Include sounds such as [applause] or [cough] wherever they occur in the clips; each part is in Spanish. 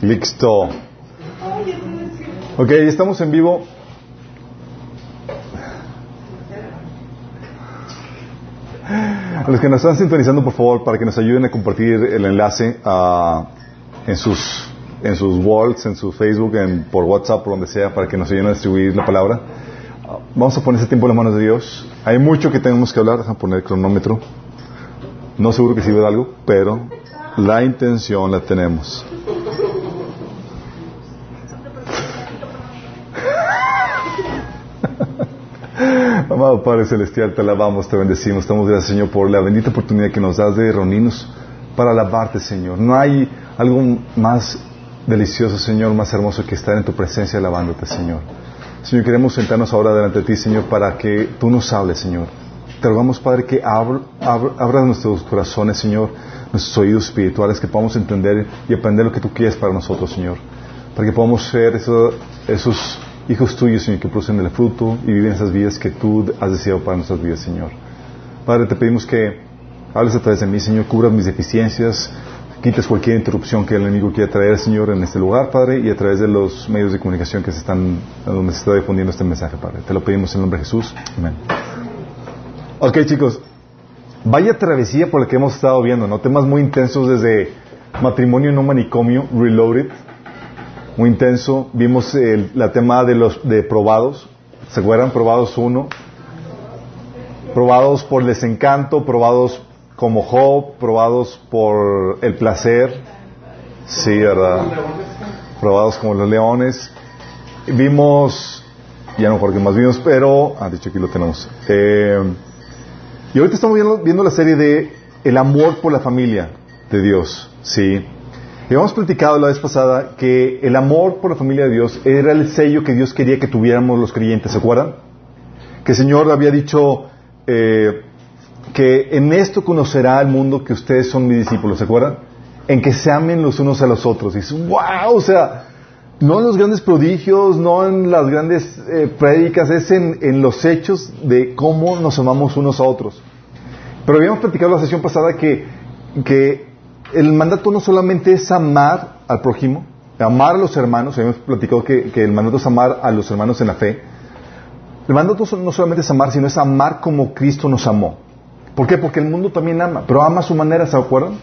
Listo. Ok, estamos en vivo. A los que nos están sintonizando, por favor, para que nos ayuden a compartir el enlace ah, en sus en sus walls, en su Facebook, en, por WhatsApp, por donde sea, para que nos ayuden a distribuir la palabra. Ah, vamos a poner ese tiempo en las manos de Dios. Hay mucho que tenemos que hablar. Déjame poner el cronómetro. No seguro que sirva de algo, pero la intención la tenemos. [laughs] Amado Padre Celestial, te alabamos, te bendecimos, estamos gracias Señor por la bendita oportunidad que nos das de reunirnos para alabarte Señor. No hay algo más delicioso Señor, más hermoso que estar en tu presencia alabándote Señor. Señor, queremos sentarnos ahora delante de ti Señor para que tú nos hables Señor. Te rogamos Padre que abra, nuestros corazones Señor, nuestros oídos espirituales, que podamos entender y aprender lo que tú quieres para nosotros Señor. Para que podamos ser esos hijos tuyos, Señor, que producen el fruto y viven esas vidas que tú has deseado para nuestras vidas, Señor. Padre, te pedimos que hables a través de mí, Señor, cubras mis deficiencias, quites cualquier interrupción que el enemigo quiera traer, Señor, en este lugar, Padre, y a través de los medios de comunicación que se están, donde se está difundiendo este mensaje, Padre. Te lo pedimos en el nombre de Jesús. Amén. Ok, chicos. Vaya travesía por la que hemos estado viendo, ¿no? Temas muy intensos desde matrimonio no manicomio, reloaded, muy intenso. Vimos el, la tema de los de probados. ¿Se acuerdan? Probados uno. Probados por desencanto, probados como Job, probados por el placer. Sí, ¿verdad? Probados como los leones. Vimos, ya no recuerdo más vimos, pero, ah, dicho aquí lo tenemos. Eh, y ahorita estamos viendo, la serie de El amor por la familia de Dios. Sí. Y hemos platicado la vez pasada que el amor por la familia de Dios era el sello que Dios quería que tuviéramos los creyentes, ¿se acuerdan? Que el Señor había dicho eh, que en esto conocerá el mundo que ustedes son mis discípulos, ¿se acuerdan? En que se amen los unos a los otros. Y dices, wow, o sea, no en los grandes prodigios, no en las grandes eh, prédicas, es en, en los hechos de cómo nos amamos unos a otros. Pero habíamos platicado la sesión pasada que, que el mandato no solamente es amar al prójimo, amar a los hermanos, habíamos platicado que, el mandato es amar a los hermanos en la fe. El mandato no solamente es amar, sino es amar como Cristo nos amó. ¿Por qué? Porque el mundo también ama, pero ama a su manera, ¿se acuerdan?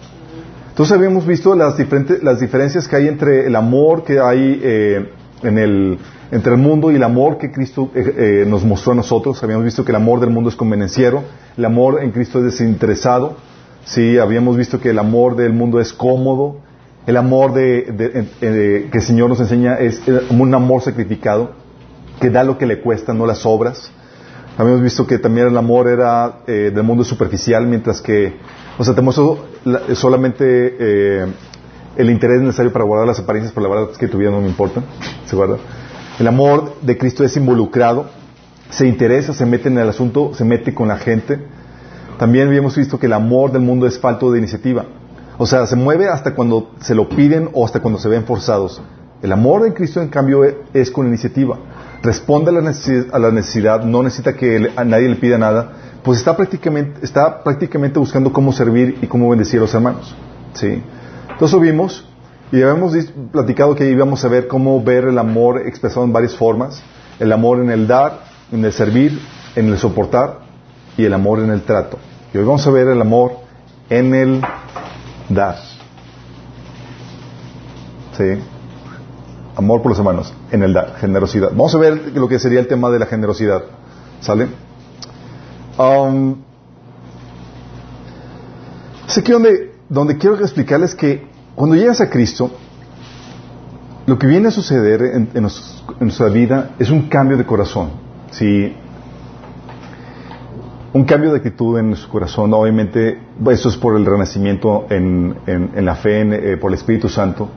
Entonces habíamos visto las, diferentes, las diferencias que hay entre el amor que hay eh, en el, entre el mundo y el amor que Cristo eh, eh, nos mostró a nosotros. Habíamos visto que el amor del mundo es convenenciero, el amor en Cristo es desinteresado, Sí, habíamos visto que el amor del mundo es cómodo, el amor de, que el Señor nos enseña es un amor sacrificado, que da lo que le cuesta, no las obras. Habíamos visto que también el amor era eh, del mundo superficial, mientras que, o sea, te muestro solamente eh, el interés necesario para guardar las apariencias, pero la verdad es que tu vida no me importa, ¿se guarda? El amor de Cristo es involucrado, se interesa, se mete en el asunto, se mete con la gente, también habíamos visto que el amor del mundo es falto de iniciativa. O sea, se mueve hasta cuando se lo piden o hasta cuando se ven forzados. El amor de Cristo, en cambio, es con iniciativa. Responde a la necesidad, no necesita que a nadie le pida nada, pues está prácticamente, está prácticamente buscando cómo servir y cómo bendecir a los hermanos. ¿sí? Entonces vimos y habíamos platicado que íbamos a ver cómo ver el amor expresado en varias formas. El amor en el dar, en el servir, en el soportar y el amor en el trato. Y hoy vamos a ver el amor en el dar. ¿Sí? Amor por los hermanos, en el dar, generosidad. Vamos a ver lo que sería el tema de la generosidad. ¿Sale? Um, sé que donde, donde quiero explicarles que cuando llegas a Cristo, lo que viene a suceder en, en, nuestra vida es un cambio de corazón. Si un cambio de actitud en su corazón. Obviamente, eso es por el renacimiento en, la fe, eh, por el Espíritu Santo.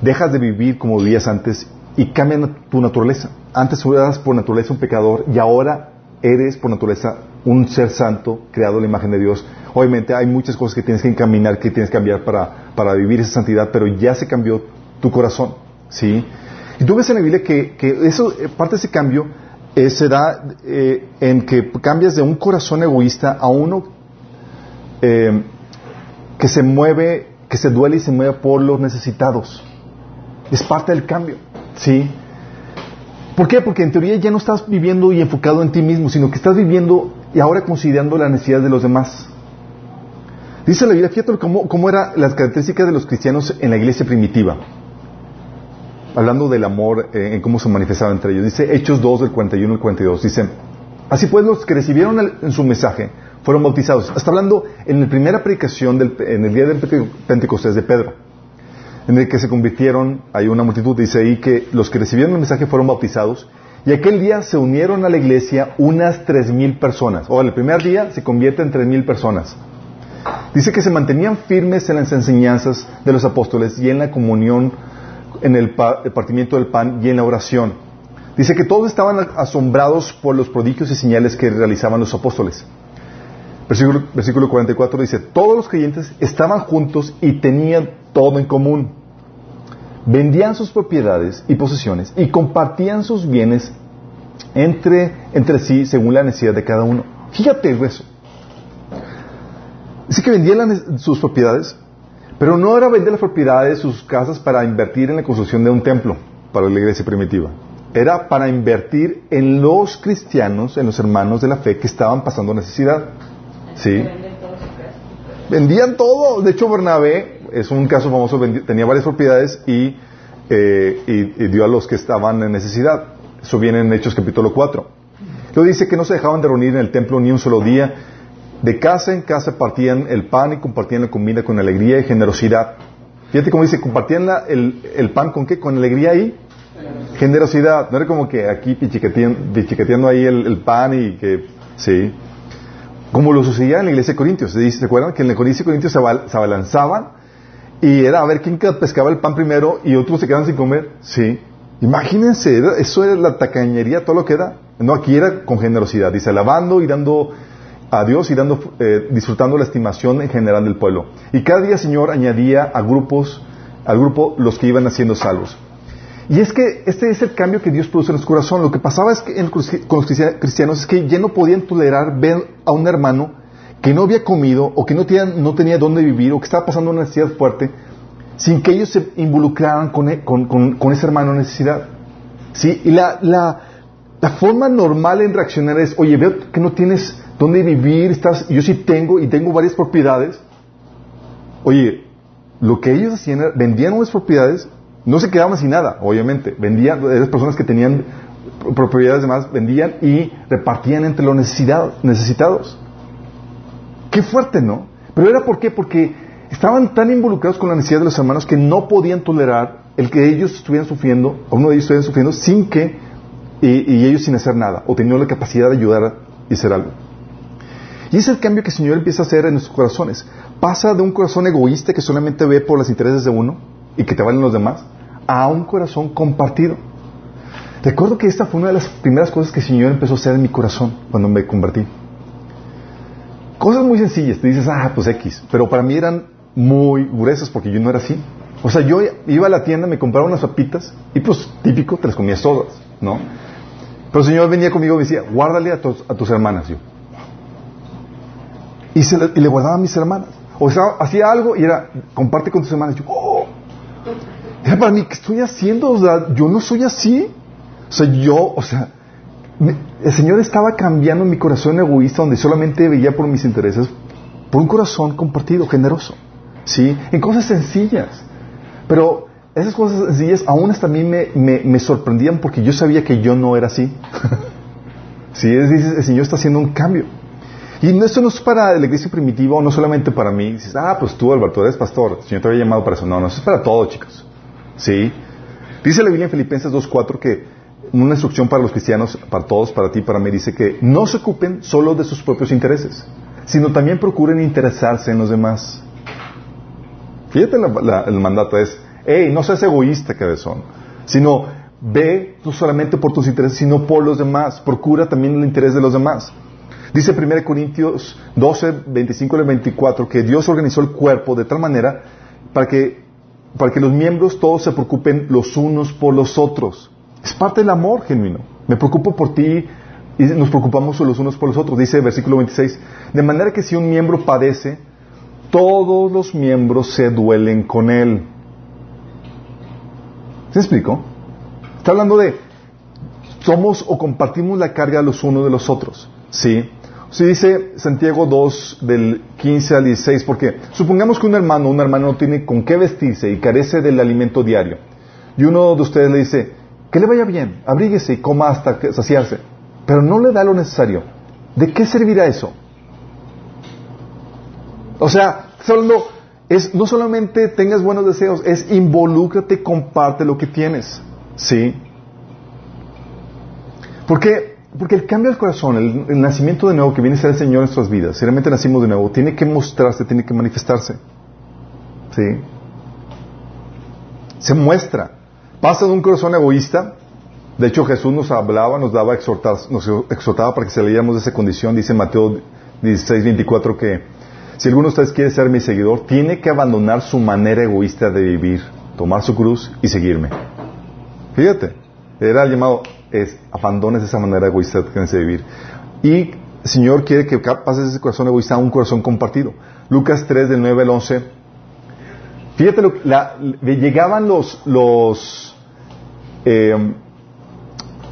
Dejas de vivir como vivías antes y cambia tu naturaleza. Antes eras por naturaleza un pecador y ahora eres por naturaleza un ser santo, creado en la imagen de Dios. Obviamente hay muchas cosas que tienes que encaminar, que tienes que cambiar para, para vivir esa santidad, pero ya se cambió tu corazón. ¿sí? Y tú ves en la Biblia que, que eso, eh, parte de ese cambio eh, se da eh, en que cambias de un corazón egoísta a uno eh, que se mueve que se duele y se mueve por los necesitados. Es parte del cambio. ¿Sí? ¿Por qué? Porque en teoría ya no estás viviendo y enfocado en ti mismo, sino que estás viviendo y ahora considerando las necesidades de los demás. Dice la Biblia, fíjate cómo, cómo eran las características de los cristianos en la iglesia primitiva. Hablando del amor, eh, en cómo se manifestaba entre ellos. Dice Hechos 2 del 41 al 42. Dice, así pues los que recibieron en su mensaje fueron bautizados. Está hablando en la primera predicación del, en el día del Pentecostés de Pedro, en el que se convirtieron, hay una multitud, dice ahí que los que recibieron el mensaje fueron bautizados y aquel día se unieron a la iglesia unas tres mil personas. O el primer día se convierte en tres mil personas. Dice que se mantenían firmes en las enseñanzas de los apóstoles y en la comunión, en el, partimiento del pan y en la oración. Dice que todos estaban asombrados por los prodigios y señales que realizaban los apóstoles. Versículo, versículo 44 dice, todos los creyentes estaban juntos y tenían todo en común. Vendían sus propiedades y posesiones y compartían sus bienes entre, entre sí según la necesidad de cada uno. Fíjate eso. Dice que vendían sus propiedades, pero no era vender las propiedades, sus casas para invertir en la construcción de un templo para la iglesia primitiva. Era para invertir en los cristianos, en los hermanos de la fe que estaban pasando necesidad. ¿Sí? Vendían todo. De hecho, Bernabé es un caso famoso, tenía varias propiedades y, eh, y, dio a los que estaban en necesidad. Eso viene en Hechos capítulo 4. Luego dice que no se dejaban de reunir en el templo ni un solo día de casa en casa partían el pan y compartían la comida con alegría y generosidad. Fíjate cómo dice, compartían el, pan con qué? Con alegría y generosidad. No era como que aquí pichiqueteando, ahí el, pan y que, sí. Como lo sucedía en la iglesia de Corintios. ¿Se acuerdan que en la iglesia de Corintios se, abalanzaban y era a ver quién pescaba el pan primero y otros se quedaban sin comer? Sí. Imagínense, eso era la tacañería, todo lo que era. No, aquí era con generosidad. Dice, alabando y dando a Dios y dando, eh, disfrutando la estimación en general del pueblo. Y cada día, Señor, añadía a grupos, al grupo los que iban haciendo salvos. Y es que este es el cambio que Dios produce en su corazón. Lo que pasaba es que con los cristianos es que ya no podían tolerar ver a un hermano que no había comido o que no tenía, no tenía dónde vivir o que estaba pasando una necesidad fuerte sin que ellos se involucraran con, e, ese hermano necesidad. ¿Sí? Y la, la, la forma normal en reaccionar es, oye, veo que no tienes dónde vivir, estás, yo sí tengo y tengo varias propiedades. Oye, lo que ellos hacían era, vendían unas propiedades, no se quedaban sin nada, obviamente, vendían, las personas que tenían propiedades demás, vendían y repartían entre los necesitados. Qué fuerte, ¿no? Pero era por qué? Porque estaban tan involucrados con la necesidad de los hermanos que no podían tolerar el que ellos estuvieran sufriendo, o uno de ellos estuviera sufriendo sin que, y, y ellos sin hacer nada, o teniendo la capacidad de ayudar y hacer algo. Y es el cambio que el Señor empieza a hacer en nuestros corazones. Pasa de un corazón egoísta que solamente ve por los intereses de uno y que te valen los demás, a un corazón compartido. Recuerdo que esta fue una de las primeras cosas que el Señor empezó a hacer en mi corazón cuando me convertí. Cosas muy sencillas, te dices, ah, pues X, pero para mí eran muy gruesas porque yo no era así. O sea, yo iba a la tienda, me compraba unas papitas y pues típico, te las comías todas, ¿no? Pero el Señor venía conmigo y me decía, guárdale a, tus, a tus hermanas. Yo, y, se le, y le guardaba a mis hermanas. O sea, hacía algo y era, comparte con tus hermanas. yo, oh". Era para mí, ¿qué estoy haciendo? O sea, yo no soy así. O sea, yo, o sea, el Señor estaba cambiando mi corazón egoísta, donde solamente veía por mis intereses, por un corazón compartido, generoso. ¿Sí? En cosas sencillas. Pero esas cosas sencillas aún hasta a mí me, sorprendían porque yo sabía que yo no era así. [laughs] ¿Sí? el Señor está haciendo un cambio. Y esto no es para la iglesia primitiva no solamente para mí. Dices, ah, pues tú, Alberto, eres pastor. El Señor te había llamado para eso. No, no, eso es para todos, chicos. ¿Sí? Dice la Biblia en Filipenses 2.4 que una instrucción para los cristianos, para todos, para ti, para mí, dice que no se ocupen solo de sus propios intereses, sino también procuren interesarse en los demás. Fíjate, el mandato es, hey, no seas egoísta, cabezón, sino ve no solamente por tus intereses, sino por los demás. Procura también el interés de los demás. Dice 1 Corintios 12, 25 y 24 que Dios organizó el cuerpo de tal manera para que, para que los miembros todos se preocupen los unos por los otros. Es parte del amor genuino. Me preocupo por ti y nos preocupamos los unos por los otros. Dice el versículo 26. De manera que si un miembro padece, todos los miembros se duelen con él. ¿Se explico? Está hablando de somos o compartimos la carga los unos de los otros. ¿Sí? Si dice Santiago 2 del 15 al 16, porque supongamos que un hermano o una hermana no tiene con qué vestirse y carece del alimento diario. Y uno de ustedes le dice, que le vaya bien, abríguese y coma hasta saciarse, pero no le da lo necesario. ¿De qué servirá eso? O sea, es, no solamente tengas buenos deseos, es involúcrate, comparte lo que tienes. ¿Sí? Porque, porque el cambio del corazón, el, nacimiento de nuevo que viene a ser el Señor en nuestras vidas, si realmente nacimos de nuevo, tiene que mostrarse, tiene que manifestarse. ¿Sí? Se muestra. Pasa de un corazón egoísta. De hecho, Jesús nos hablaba, nos daba exhortar, nos exhortaba para que se leíamos de esa condición. Dice Mateo 16, 24 que si alguno de ustedes quiere ser mi seguidor, tiene que abandonar su manera egoísta de vivir, tomar su cruz y seguirme. Fíjate, era llamado, es, abandones esa manera egoísta de vivir. Y el Señor quiere que pases ese corazón egoísta a un corazón compartido. Lucas 3 del 9 al 11. Fíjate, lo, llegaban los, los eh,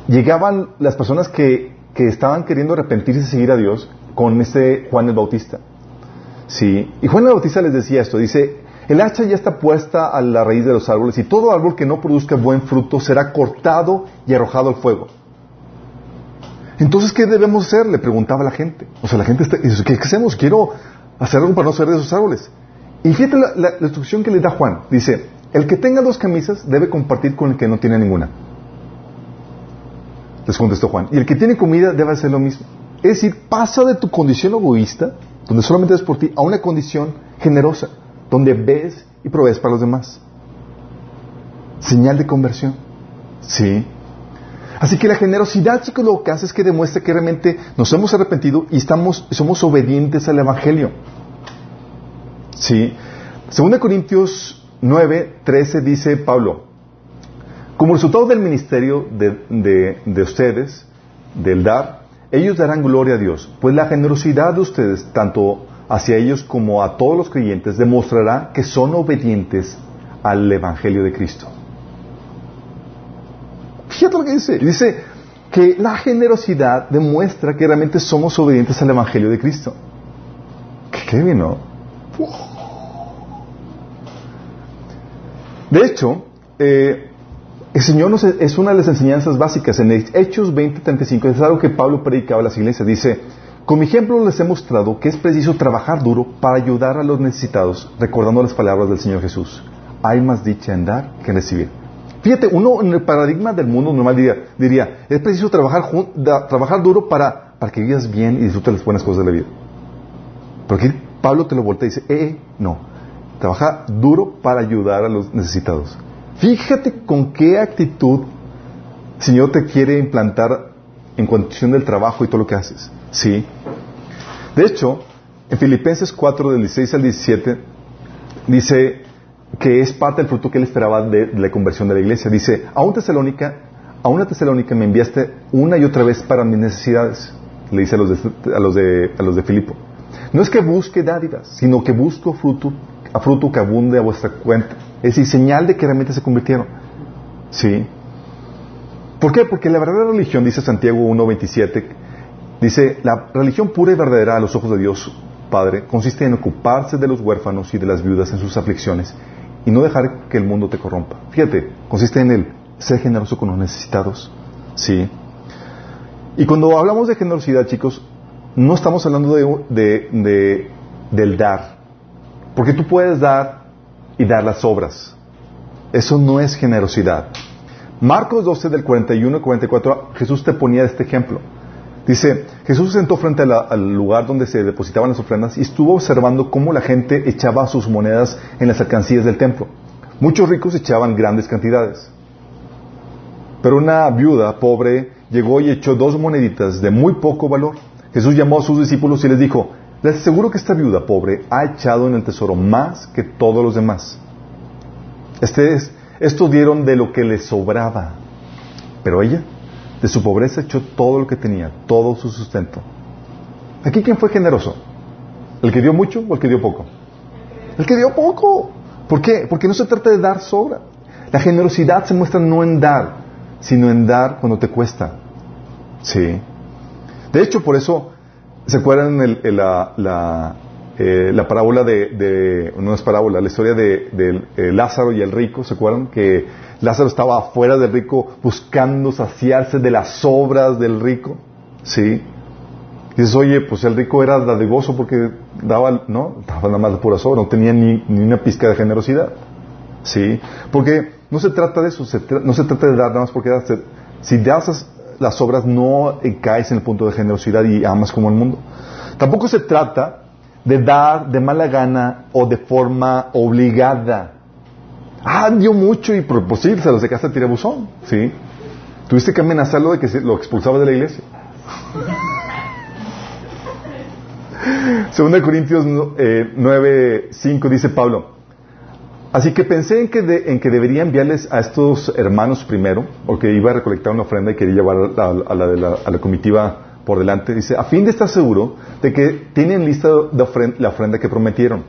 llegaban las personas que, estaban queriendo arrepentirse y seguir a Dios con este Juan el Bautista. Sí. Y Juan el Bautista les decía esto, dice, el hacha ya está puesta a la raíz de los árboles y todo árbol que no produzca buen fruto será cortado y arrojado al fuego. Entonces, ¿qué debemos hacer? Le preguntaba la gente. O sea, la gente dice, ¿qué hacemos? Quiero hacer algo para no ser de esos árboles. Y fíjate la, instrucción que le da Juan. Dice, el que tenga dos camisas debe compartir con el que no tiene ninguna. Les contestó Juan. Y el que tiene comida debe hacer lo mismo. Es decir, pasa de tu condición egoísta, donde solamente es por ti, a una condición generosa donde ves y provees para los demás. Señal de conversión. Sí. Así que la generosidad, chicos, lo que hace es que demuestra que realmente nos hemos arrepentido y estamos, somos obedientes al Evangelio. Sí. Segunda Corintios 9, 13 dice Pablo, como resultado del ministerio de, de ustedes, del dar, ellos darán gloria a Dios, pues la generosidad de ustedes, tanto hacia ellos como a todos los creyentes demostrará que son obedientes al Evangelio de Cristo. Fíjate lo que dice. Dice que la generosidad demuestra que realmente somos obedientes al Evangelio de Cristo. ¿Qué vino? De hecho, eh, el Señor nos, es una de las enseñanzas básicas. En Hechos 20:35 es algo que Pablo predicaba a las iglesias. Dice, con mi ejemplo les he mostrado que es preciso trabajar duro para ayudar a los necesitados, recordando las palabras del Señor Jesús. Hay más dicha en dar que en recibir. Fíjate, uno en el paradigma del mundo normal diría, es preciso trabajar, trabajar duro para, para que vivas bien y disfrutes las buenas cosas de la vida. Pero aquí Pablo te lo voltea y dice, eh, eh, no, trabaja duro para ayudar a los necesitados. Fíjate con qué actitud el Señor te quiere implantar en cuestión del trabajo y todo lo que haces. Sí. De hecho, en Filipenses 4, del 16 al 17, dice que es parte del fruto que él esperaba de, la conversión de la iglesia. Dice, a un Tesalónica, a una Tesalónica me enviaste una y otra vez para mis necesidades. Le dice a los de, a los de, a los de Filipo. No es que busque dádivas, sino que busco fruto, a fruto que abunde a vuestra cuenta. Es decir, señal de que realmente se convirtieron. Sí. ¿Por qué? Porque la verdadera religión, dice Santiago 1.27, dice, la religión pura y verdadera a los ojos de Dios Padre consiste en ocuparse de los huérfanos y de las viudas en sus aflicciones y no dejar que el mundo te corrompa. Fíjate, consiste en el ser generoso con los necesitados. Sí. Y cuando hablamos de generosidad, chicos, no estamos hablando de, del dar. Porque tú puedes dar y dar las obras. Eso no es generosidad. Marcos 12 del 41 al 44, Jesús te ponía este ejemplo. Dice, Jesús se sentó frente al lugar donde se depositaban las ofrendas y estuvo observando cómo la gente echaba sus monedas en las alcancías del templo. Muchos ricos echaban grandes cantidades. Pero una viuda pobre llegó y echó dos moneditas de muy poco valor. Jesús llamó a sus discípulos y les dijo, les aseguro que esta viuda pobre ha echado en el tesoro más que todos los demás. Este es, estos dieron de lo que les sobraba. Pero ella, de su pobreza, echó todo lo que tenía, todo su sustento. Aquí, ¿quién fue generoso? ¿El que dio mucho o el que dio poco? El que dio poco. ¿Por qué? Porque no se trata de dar sobra. La generosidad se muestra no en dar, sino en dar cuando te cuesta. Sí. De hecho, por eso, ¿se acuerdan el, la, la, eh, la, parábola de, no es parábola, la historia de, eh, Lázaro y el rico? ¿Se acuerdan? Que Lázaro estaba afuera del rico buscando saciarse de las obras del rico. Sí. Y dices, oye, pues el rico era dadivoso porque daba, ¿no? Daba nada más de pura sobra, no tenía ni, ni una pizca de generosidad. ¿Sí? Porque no se trata de eso, no se trata de dar nada más porque si das las obras no caes en el punto de generosidad y amas como el mundo. Tampoco se trata de dar de mala gana o de forma obligada. Ah, dio mucho y por pues, sí, se lo sacaste a tirabuzón, ¿sí? Tuviste que amenazarlo de que lo expulsaba de la iglesia. [laughs] Segunda Corintios 9, 5 dice Pablo, Así que pensé en que, en que debería enviarles a estos hermanos primero, porque iba a recolectar una ofrenda y quería llevar a, la, comitiva por delante. Dice, a fin de estar seguro de que tienen lista la ofrenda que prometieron.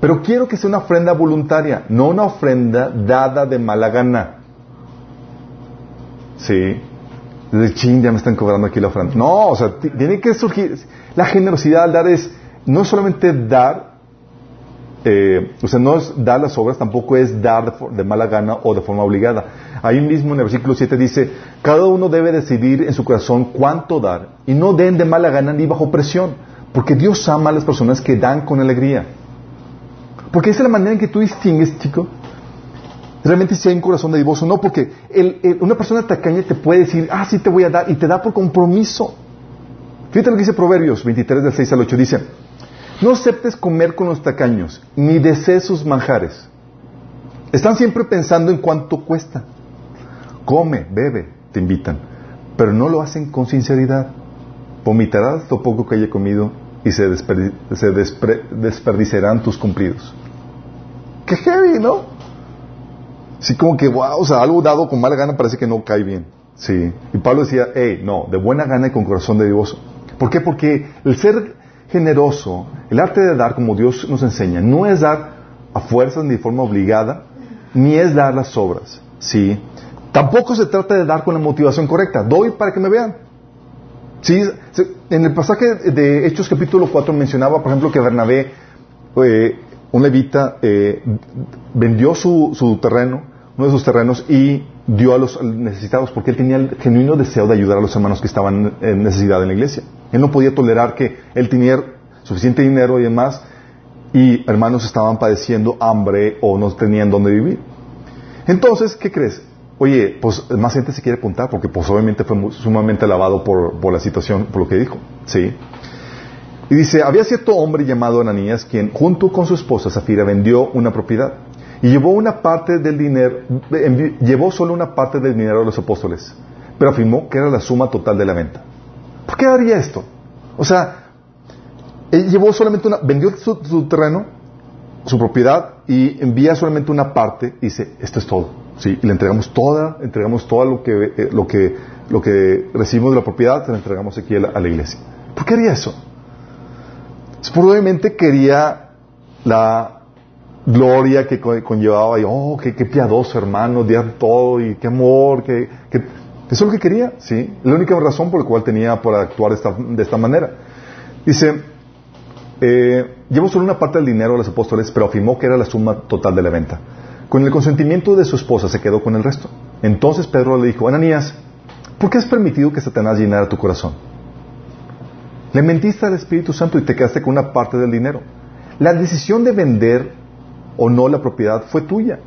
Pero quiero que sea una ofrenda voluntaria, no una ofrenda dada de mala gana. Sí. De ching, ya me están cobrando aquí la ofrenda. No, o sea, tiene que surgir. La generosidad al dar es no solamente dar eh, o sea, no es dar las obras, tampoco es dar de, mala gana o de forma obligada. Ahí mismo en el versículo 7 dice, cada uno debe decidir en su corazón cuánto dar y no den de mala gana ni bajo presión, porque Dios ama a las personas que dan con alegría. Porque esa es la manera en que tú distingues, chico, realmente si hay un corazón de divoso. No, porque una persona tacaña te puede decir, ah, sí te voy a dar, y te da por compromiso. Fíjate lo que dice Proverbios 23 del 6 al 8, dice, no aceptes comer con los tacaños, ni desees sus manjares. Están siempre pensando en cuánto cuesta. Come, bebe, te invitan, pero no lo hacen con sinceridad. Vomitarás lo poco que haya comido y se, desperdiciarán tus cumplidos. Qué heavy, ¿no? Sí, como que, wow, o sea, algo dado con mala gana parece que no cae bien. Sí. Y Pablo decía, hey, no, de buena gana y con corazón de divoso. ¿Por qué? Porque el ser generoso, el arte de dar como Dios nos enseña, no es dar a fuerzas ni de forma obligada, ni es dar las obras, ¿sí? Tampoco se trata de dar con la motivación correcta. Doy para que me vean. ¿Sí? En el pasaje de Hechos capítulo 4 mencionaba, por ejemplo, que Bernabé, eh, un levita, eh, vendió su, su, terreno, uno de sus terrenos, y dio a los necesitados porque él tenía el genuino deseo de ayudar a los hermanos que estaban en necesidad en la iglesia. Él no podía tolerar que él tenía suficiente dinero y demás y hermanos estaban padeciendo hambre o no tenían dónde vivir. Entonces, ¿qué crees? Oye, pues más gente se quiere apuntar porque pues obviamente fue sumamente alabado por, la situación, por lo que dijo. ¿Sí? Y dice, había cierto hombre llamado Ananías quien junto con su esposa Zafira vendió una propiedad y llevó una parte del dinero, llevó solo una parte del dinero a los apóstoles, pero afirmó que era la suma total de la venta. ¿Por qué haría esto? O sea, él llevó solamente una, vendió su, terreno, su propiedad y envía solamente una parte y dice, esto es todo. ¿sí? Y le entregamos toda, entregamos todo lo que, eh, lo que, recibimos de la propiedad, se lo entregamos aquí a la, iglesia. ¿Por qué haría eso? Probablemente quería la gloria que conllevaba y, oh, qué, piadoso hermano, dio todo y qué amor, que, eso es lo que quería, ¿sí? La única razón por la cual tenía por actuar de esta manera. Dice, eh, llevó solo una parte del dinero a los apóstoles, pero afirmó que era la suma total de la venta. Con el consentimiento de su esposa se quedó con el resto. Entonces Pedro le dijo, Ananías, ¿por qué has permitido que Satanás llenara tu corazón? Le mentiste al Espíritu Santo y te quedaste con una parte del dinero. La decisión de vender o no la propiedad fue tuya.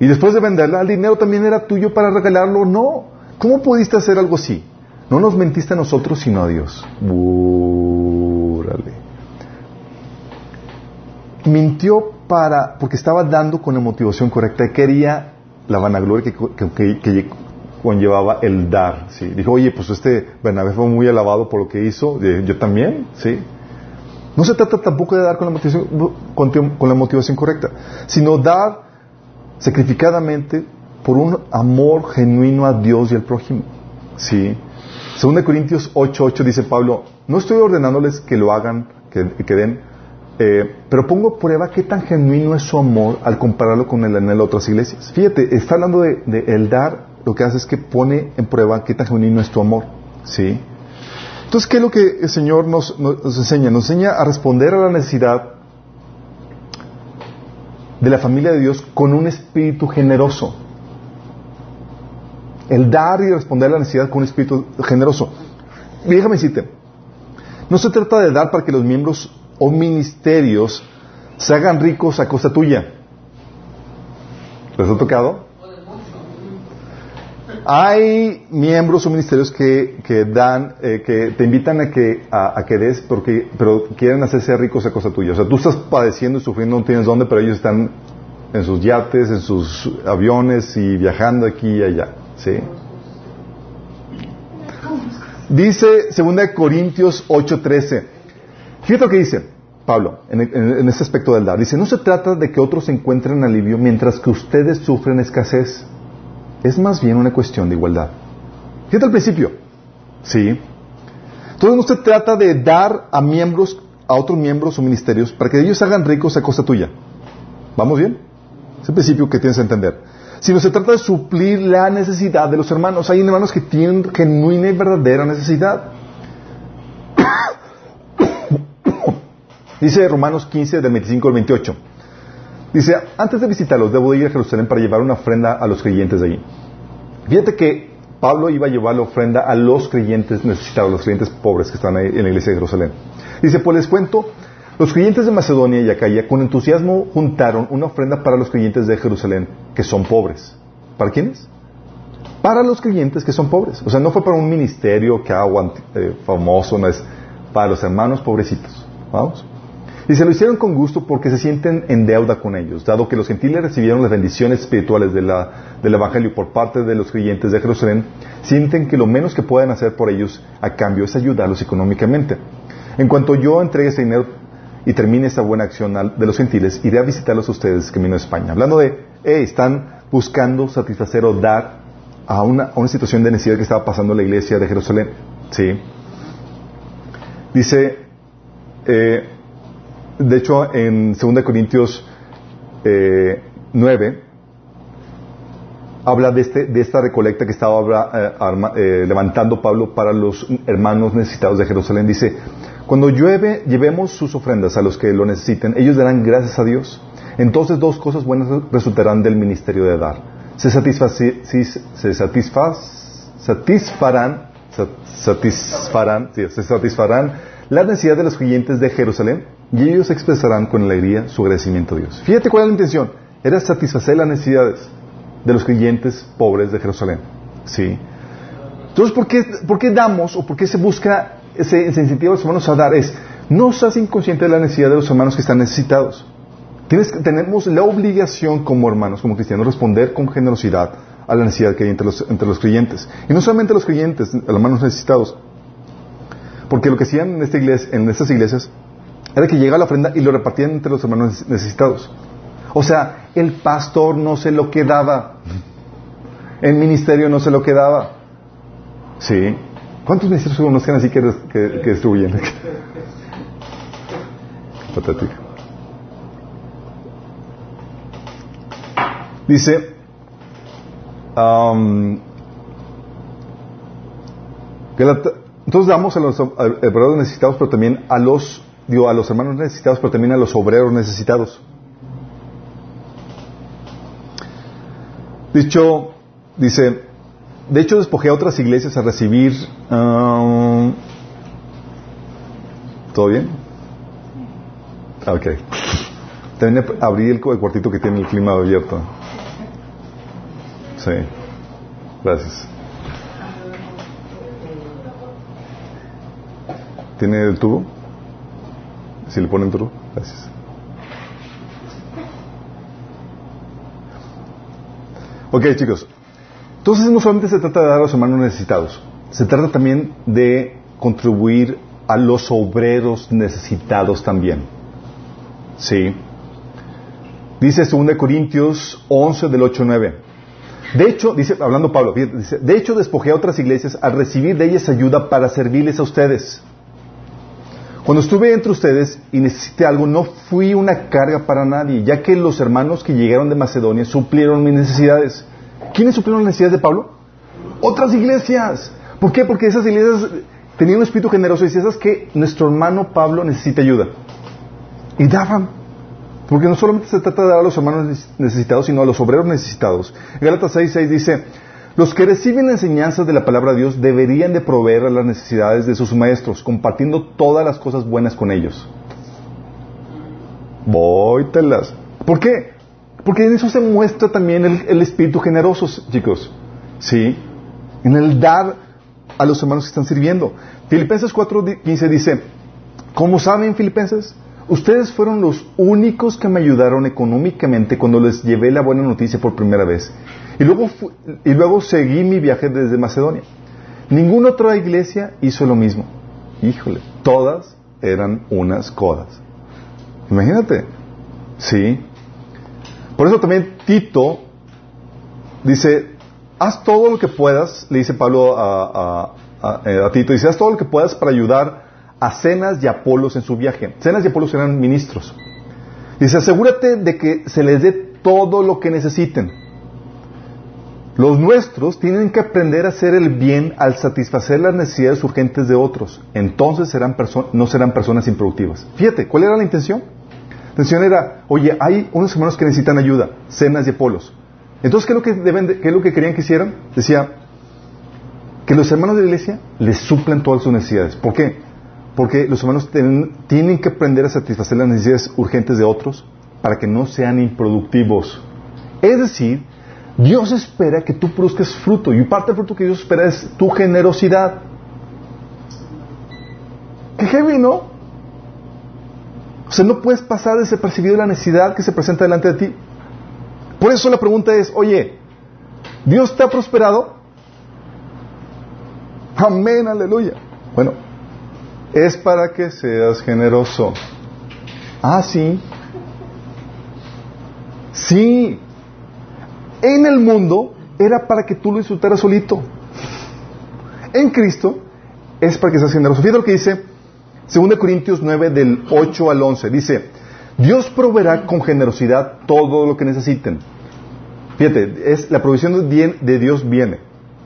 Y después de venderla, el dinero también era tuyo para regalarlo o no. ¿Cómo pudiste hacer algo así? No nos mentiste a nosotros, sino a Dios. Búrale. Mintió para, porque estaba dando con la motivación correcta. Quería la vanagloria que, conllevaba el dar. ¿sí? Dijo, oye, pues este Bernabé fue muy alabado por lo que hizo. Yo también, ¿sí? No se trata tampoco de dar con la motivación, con la motivación correcta, sino dar sacrificadamente por un amor genuino a Dios y al prójimo. ¿Sí? Según Corintios 8:8 dice Pablo, no estoy ordenándoles que lo hagan, que, den, Eh, pero pongo prueba qué tan genuino es su amor al compararlo con el anhelo de otras iglesias. Fíjate, está hablando de, el dar, lo que hace es que pone en prueba qué tan genuino es tu amor. ¿Sí? Entonces, ¿qué es lo que el Señor nos, nos, enseña? Nos enseña a responder a la necesidad de la familia de Dios con un espíritu generoso. El dar y responder a la necesidad con un espíritu generoso. déjame decirte, no se trata de dar para que los miembros o ministerios se hagan ricos a costa tuya. ¿Les ha tocado? Hay miembros o ministerios que, que dan, eh, que te invitan a que, a, que des, porque, pero quieren hacerse ricos a costa tuya. O sea, tú estás padeciendo y sufriendo, no tienes dónde, pero ellos están en sus yates, en sus aviones y viajando aquí y allá. ¿Sí? Dice 2 Corintios 8:13. Fíjate lo que dice Pablo en, en, este aspecto del dar. Dice, no se trata de que otros encuentren alivio mientras que ustedes sufren escasez. Es más bien una cuestión de igualdad. Fíjate al principio. Sí. Entonces no se trata de dar a miembros, a otros miembros o ministerios para que ellos hagan ricos a costa tuya. ¿Vamos bien? Es el principio que tienes que entender sino se trata de suplir la necesidad de los hermanos. Hay hermanos que tienen genuina y verdadera necesidad. [coughs] Dice Romanos 15, del 25 al 28. Dice, antes de visitarlos, debo ir a Jerusalén para llevar una ofrenda a los creyentes de allí. Fíjate que Pablo iba a llevar la ofrenda a los creyentes necesitados, los creyentes pobres que están ahí en la iglesia de Jerusalén. Dice, pues les cuento los creyentes de Macedonia y Acaya con entusiasmo juntaron una ofrenda para los creyentes de Jerusalén que son pobres. ¿Para quiénes? Para los creyentes que son pobres. O sea, no fue para un ministerio que hago eh, famoso, no es para los hermanos pobrecitos. Vamos. Y se lo hicieron con gusto porque se sienten en deuda con ellos, dado que los gentiles recibieron las bendiciones espirituales de la, del Evangelio por parte de los creyentes de Jerusalén, sienten que lo menos que pueden hacer por ellos a cambio es ayudarlos económicamente. En cuanto yo entregue ese dinero y termine esta buena acción de los gentiles, iré a visitarlos a ustedes camino a España. Hablando de, hey, están buscando satisfacer o dar a una, situación de necesidad que estaba pasando en la iglesia de Jerusalén. ¿Sí? Dice, eh, de hecho, en 2 Corintios 9, eh, habla de, este, de esta recolecta que estaba eh, levantando Pablo para los hermanos necesitados de Jerusalén. Dice, cuando llueve, llevemos sus ofrendas a los que lo necesiten. Ellos darán gracias a Dios. Entonces dos cosas buenas resultarán del ministerio de dar. Se, se satisfarán, satisfarán, se satisfarán la necesidad de los creyentes de Jerusalén y ellos expresarán con alegría su agradecimiento a Dios. Fíjate cuál es la intención. Era satisfacer las necesidades de los creyentes pobres de Jerusalén. ¿Sí? Entonces, ¿por qué, ¿por qué damos o por qué se busca ese, incentivo a los hermanos a dar es, no seas inconsciente de la necesidad de los hermanos que están necesitados. Tienes, tenemos la obligación como hermanos, como cristianos, responder con generosidad a la necesidad que hay entre los, entre los creyentes. Y no solamente los creyentes, los hermanos necesitados. Porque lo que hacían en, esta iglesia, en estas iglesias era que llegaba la ofrenda y lo repartían entre los hermanos necesitados. O sea, el pastor no se lo quedaba. El ministerio no se lo quedaba. Sí. ¿Cuántos ministerios conozcan así que, que, que distribuyen? Patético. Dice, um, entonces damos a los obreros necesitados, pero también a los, digo, a los hermanos necesitados, pero también a los obreros necesitados. Dicho, dice, de hecho, despojé a otras iglesias a recibir... Um, ¿Todo bien? Ok. También abrí el cuartito que tiene el clima abierto. Sí. Gracias. ¿Tiene el tubo? Si le ponen tubo, gracias. Ok, chicos. Entonces no solamente se trata de dar a los hermanos necesitados, se trata también de contribuir a los obreros necesitados también. ¿Sí? Dice 2 Corintios 11 del 8 9. De hecho, dice, hablando Pablo, dice, de hecho despojé a otras iglesias al recibir de ellas ayuda para servirles a ustedes. Cuando estuve entre ustedes y necesité algo, no fui una carga para nadie, ya que los hermanos que llegaron de Macedonia suplieron mis necesidades. ¿Quiénes suplieron las necesidades de Pablo? Otras iglesias. ¿Por qué? Porque esas iglesias tenían un espíritu generoso y decían, ¿sabes que Nuestro hermano Pablo necesita ayuda. Y daban. Porque no solamente se trata de dar a los hermanos necesitados, sino a los obreros necesitados. Gálatas 6.6 dice, los que reciben enseñanzas de la palabra de Dios deberían de proveer a las necesidades de sus maestros, compartiendo todas las cosas buenas con ellos. Vóytelas. ¿Por qué? Porque en eso se muestra también el, espíritu generoso, chicos. ¿Sí? En el dar a los hermanos que están sirviendo. Filipenses 4.15 dice, ¿cómo saben Filipenses? Ustedes fueron los únicos que me ayudaron económicamente cuando les llevé la buena noticia por primera vez. Y luego, y luego seguí mi viaje desde Macedonia. Ninguna otra iglesia hizo lo mismo. Híjole, todas eran unas codas. Imagínate. Sí. Por eso también Tito dice, haz todo lo que puedas, le dice Pablo a, a, Tito, dice, haz todo lo que puedas para ayudar a Cenas y Apolos en su viaje. Cenas y Apolos eran ministros. Dice, asegúrate de que se les dé todo lo que necesiten los nuestros tienen que aprender a hacer el bien al satisfacer las necesidades urgentes de otros. Entonces serán no serán personas improductivas. Fíjate, ¿cuál era la intención? Intención era, oye, hay unos hermanos que necesitan ayuda, cenas y polos. Entonces, ¿qué es lo que, deben qué es lo que querían que hicieran? Decía, que los hermanos de la iglesia les suplan todas sus necesidades. ¿Por qué? Porque los hermanos tienen que aprender a satisfacer las necesidades urgentes de otros para que no sean improductivos. Es decir, Dios espera que tú produzcas fruto y parte del fruto que Dios espera es tu generosidad. Qué heavy, ¿no? O sea, no puedes pasar desapercibido la necesidad que se presenta delante de ti. Por eso la pregunta es, oye, ¿Dios te ha prosperado? Amén, aleluya. Bueno, es para que seas generoso. Ah, sí. Sí, en el mundo era para que tú lo disfrutaras solito. En Cristo es para que seas generoso. Fíjate lo que dice 2 Corintios 9 del 8 al 11. Dice, Dios proveerá con generosidad todo lo que necesiten. Fíjate, es, la provisión de Dios viene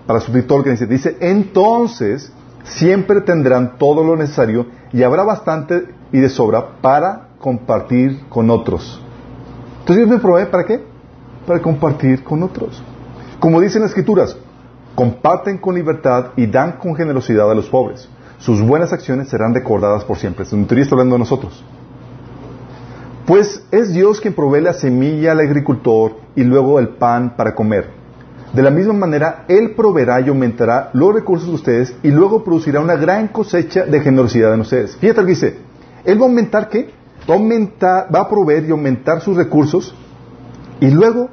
para suplir todo lo que necesiten. Dice, entonces siempre tendrán todo lo necesario y habrá bastante y de sobra para compartir con otros. Entonces Dios me provee para qué? para compartir con otros. Como dicen las escrituras, comparten con libertad y dan con generosidad a los pobres. Sus buenas acciones serán recordadas por siempre. Estoy hablando de nosotros. Pues es Dios quien provee la semilla al agricultor y luego el pan para comer. De la misma manera, Él proveerá y aumentará los recursos de ustedes y luego producirá una gran cosecha de generosidad en ustedes. Fíjate lo que dice. Él va a aumentar qué? Va a, va a proveer y aumentar sus recursos y luego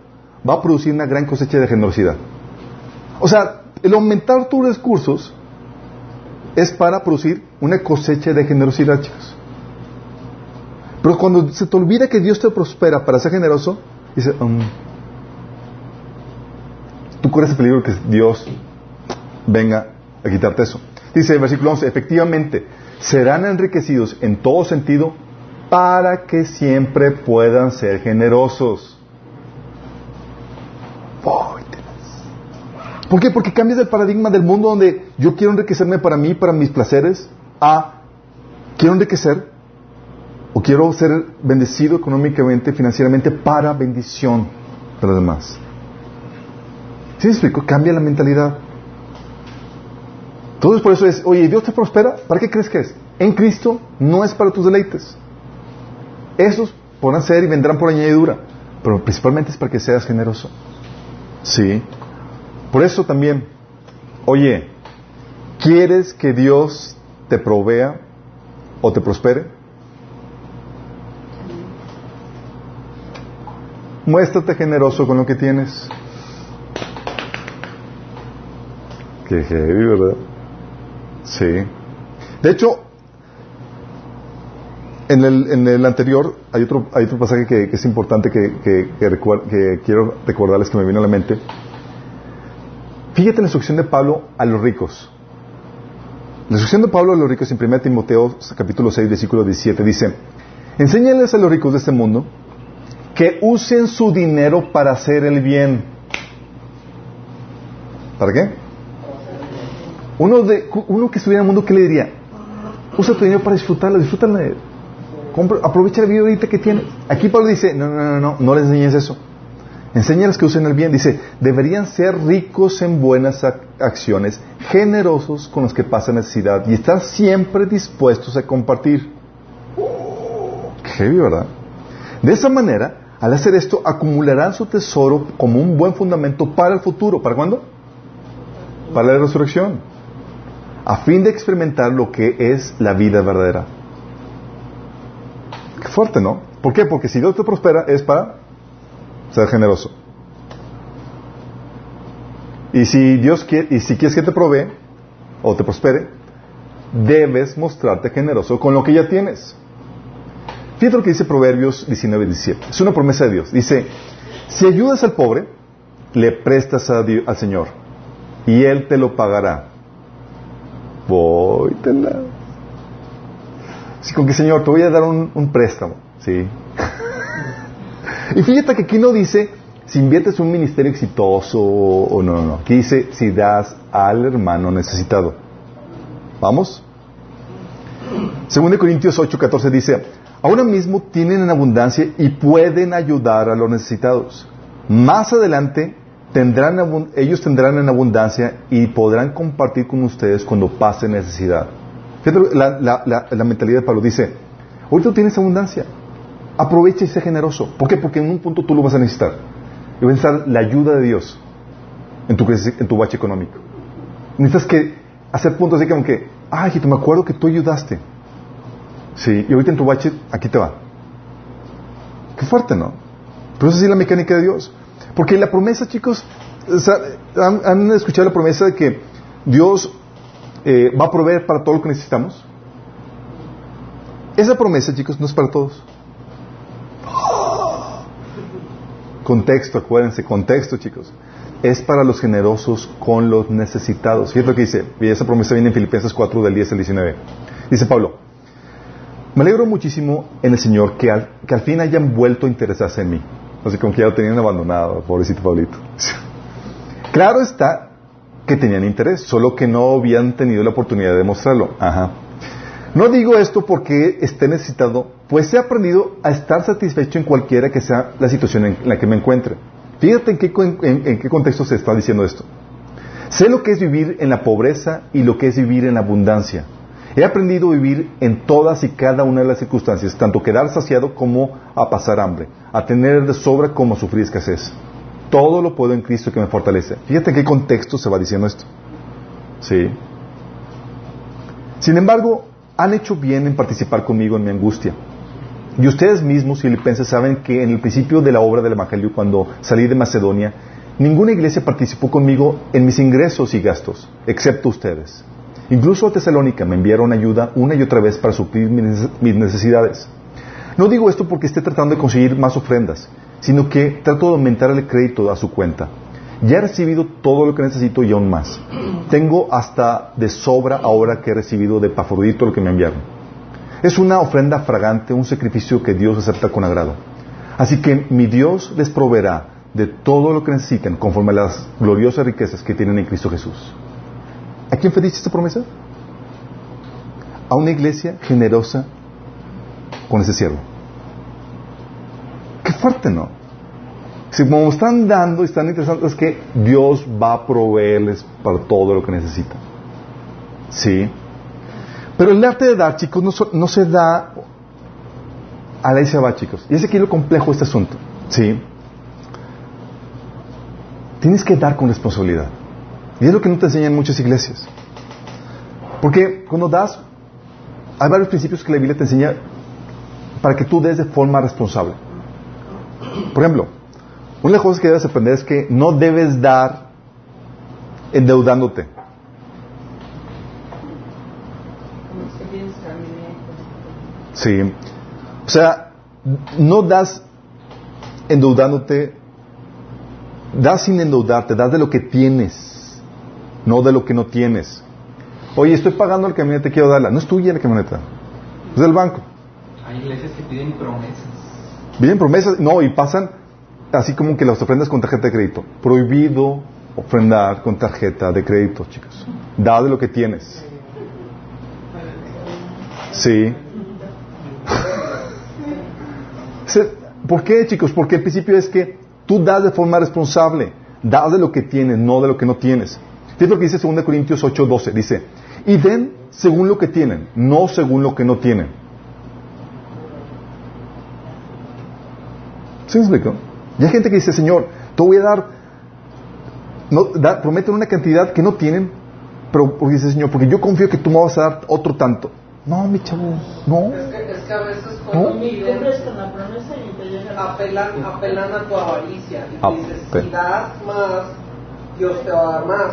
va a producir una gran cosecha de generosidad. O sea, el aumentar tus recursos es para producir una cosecha de generosidad, chicos. Pero cuando se te olvida que Dios te prospera para ser generoso, dice, um, tú corres el peligro que Dios venga a quitarte eso. Dice el versículo 11, efectivamente, serán enriquecidos en todo sentido para que siempre puedan ser generosos. ¿Por qué? Porque cambias el paradigma del mundo donde yo quiero enriquecerme para mí, para mis placeres, a quiero enriquecer o quiero ser bendecido económicamente, financieramente, para bendición de los demás. ¿Sí me explico? Cambia la mentalidad. Entonces por eso es, oye, Dios te prospera, ¿para qué crees que es? En Cristo no es para tus deleites. Esos podrán ser y vendrán por añadidura, pero principalmente es para que seas generoso. Sí. Por eso también, oye, ¿quieres que Dios te provea o te prospere? Muéstrate generoso con lo que tienes. Qué heavy, ¿verdad? Sí. De hecho, en el, en el anterior hay otro, hay otro pasaje que, es importante que, que, que, quiero recordarles que me vino a la mente. Fíjate la instrucción de Pablo a los ricos. La instrucción de Pablo a los ricos en 1 Timoteo capítulo 6 versículo 17 dice, enséñales a los ricos de este mundo que usen su dinero para hacer el bien. ¿Para qué? Uno, de, uno que estuviera en el mundo, ¿qué le diría? Usa tu dinero para disfrutarlo, disfrútalo. Aprovecha la vida ahorita que tienes. Aquí Pablo dice, no, no, no, no, no les enseñes eso. Enséñales que usen el bien. Dice, deberían ser ricos en buenas acciones, generosos con los que pasan necesidad y estar siempre dispuestos a compartir. qué heavy, ¿verdad? De esa manera, al hacer esto, acumularán su tesoro como un buen fundamento para el futuro. ¿Para cuándo? Para la resurrección. A fin de experimentar lo que es la vida verdadera. Qué fuerte, ¿no? ¿Por qué? Porque si Dios te prospera es para ser generoso. Y si Dios quiere, y si quieres que te provee o te prospere, debes mostrarte generoso con lo que ya tienes. Fíjate lo que dice Proverbios 19 17. Es una promesa de Dios. Dice, si ayudas al pobre, le prestas a Dios, al Señor y Él te lo pagará. Voy, la... Sí, con que Señor, te voy a dar un, un préstamo. Sí. [laughs] y fíjate que aquí no dice si inviertes un ministerio exitoso o no, no, no. Aquí dice si das al hermano necesitado. ¿Vamos? Según de Corintios 8, 14 dice, ahora mismo tienen en abundancia y pueden ayudar a los necesitados. Más adelante tendrán, ellos tendrán en abundancia y podrán compartir con ustedes cuando pase necesidad. Fíjate la, la, mentalidad de Pablo. Dice, tú tienes abundancia. Aprovecha y sé generoso. ¿Por qué? Porque en un punto tú lo vas a necesitar. Y vas a necesitar la ayuda de Dios en tu, en tu bache económico. Necesitas que hacer puntos así como que, ay, me acuerdo que tú ayudaste. Sí, y ahorita en tu bache, aquí te va. Qué fuerte, ¿no? Pero esa es la mecánica de Dios. Porque la promesa, chicos, ¿han, escuchado la promesa de que Dios eh, va a proveer para todo lo que necesitamos? Esa promesa, chicos, no es para todos. Contexto, acuérdense, contexto, chicos. Es para los generosos con los necesitados. Fíjate lo que dice. Y esa promesa viene en Filipenses 4, del 10 al 19. Dice Pablo, me alegro muchísimo en el Señor que al, que al fin hayan vuelto a interesarse en mí. Así como que ya lo tenían abandonado, pobrecito Pablito. [laughs] claro está que tenían interés, solo que no habían tenido la oportunidad de demostrarlo. Ajá. No digo esto porque esté necesitado, pues he aprendido a estar satisfecho en cualquiera que sea la situación en la que me encuentre. Fíjate en qué, en qué contexto se está diciendo esto. Sé lo que es vivir en la pobreza y lo que es vivir en abundancia. He aprendido a vivir en todas y cada una de las circunstancias, tanto quedar saciado como a pasar hambre, a tener de sobra como a sufrir escasez. Todo lo puedo en Cristo que me fortalece. Fíjate en qué contexto se va diciendo esto. Sí. Sin embargo, han hecho bien en participar conmigo en mi angustia. Y ustedes mismos, filipenses, saben que en el principio de la obra del Evangelio, cuando salí de Macedonia, ninguna iglesia participó conmigo en mis ingresos y gastos, excepto ustedes. Incluso a Tesalónica me enviaron ayuda una y otra vez para suplir mis necesidades. No digo esto porque esté tratando de conseguir más ofrendas, sino que trato de aumentar el crédito a su cuenta. Ya he recibido todo lo que necesito y aún más. Tengo hasta de sobra ahora que he recibido de Pafrodito lo que me enviaron. Es una ofrenda fragante, un sacrificio que Dios acepta con agrado. Así que mi Dios les proveerá de todo lo que necesitan conforme a las gloriosas riquezas que tienen en Cristo Jesús. ¿A quién fue esta promesa? A una iglesia generosa con ese siervo. Qué fuerte, ¿no? Si como están dando y están interesantes, es que Dios va a proveerles para todo lo que necesitan. ¿Sí? Pero el arte de dar, chicos, no, se da a la se va, chicos. Y es aquí lo complejo de este asunto. ¿Sí? Tienes que dar con responsabilidad. Y es lo que no te enseñan muchas iglesias. Porque cuando das, hay varios principios que la Biblia te enseña para que tú des de forma responsable. Por ejemplo, una de las cosas que debes aprender es que no debes dar endeudándote. Sí. O sea, no das endeudándote, das sin endeudarte, das de lo que tienes no de lo que no tienes. Oye, estoy pagando el camioneta, quiero darla. No es tuya la camioneta, es del banco. Hay iglesias que piden promesas. Piden promesas, no, y pasan así como que las ofrendas con tarjeta de crédito. Prohibido ofrendar con tarjeta de crédito, chicos. Da de lo que tienes. Sí. ¿Por qué, chicos? Porque el principio es que tú das de forma responsable. Das de lo que tienes, no de lo que no tienes. Fíjate lo que dice 2 Corintios 8:12. Dice, y den según lo que tienen, no según lo que no tienen. ¿Sí me explico? Y hay gente que dice, Señor, te voy a dar, no, prometen una cantidad que no tienen, pero dice, Señor, porque yo confío que tú me vas a dar otro tanto. No, mi chavo, no. Es que, es que a veces cuando ¿No? miden, apelan, apelan a tu avaricia. Y ah, dices, si das más, Dios te va a dar más.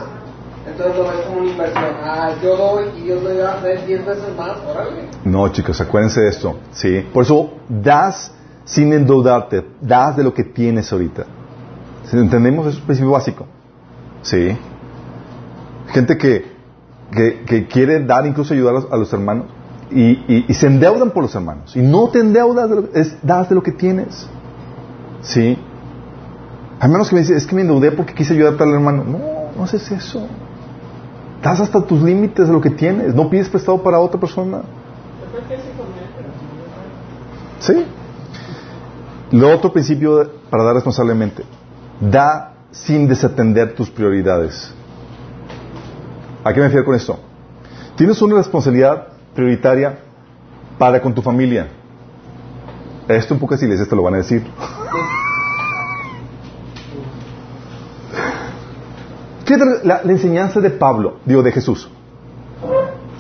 Entonces lo ves como una inversión. Ah, yo doy y Dios me va a hacer 10 veces más, órale. No, chicos, acuérdense de esto. ¿sí? Por eso, das sin endeudarte, das de lo que tienes ahorita. ¿Entendemos? Es un principio básico. ¿Sí? Gente que, que, que quiere dar, incluso ayudar a los, a los hermanos y, y, se endeudan por los hermanos. Y no te endeudas, es, das de lo que tienes. ¿Sí? A menos que me dice, es que me endeudé porque quise ayudar a tal hermano. No, no haces eso. Das hasta tus límites de lo que tienes. No pides prestado para otra persona. ¿Sí? Lo otro principio para dar responsablemente. Da sin desatender tus prioridades. ¿A qué me refiero con esto? Tienes una responsabilidad prioritaria para con tu familia. Esto en pocas iglesias te lo van a decir. [laughs] Fíjate la, la, enseñanza de Pablo, digo, de Jesús.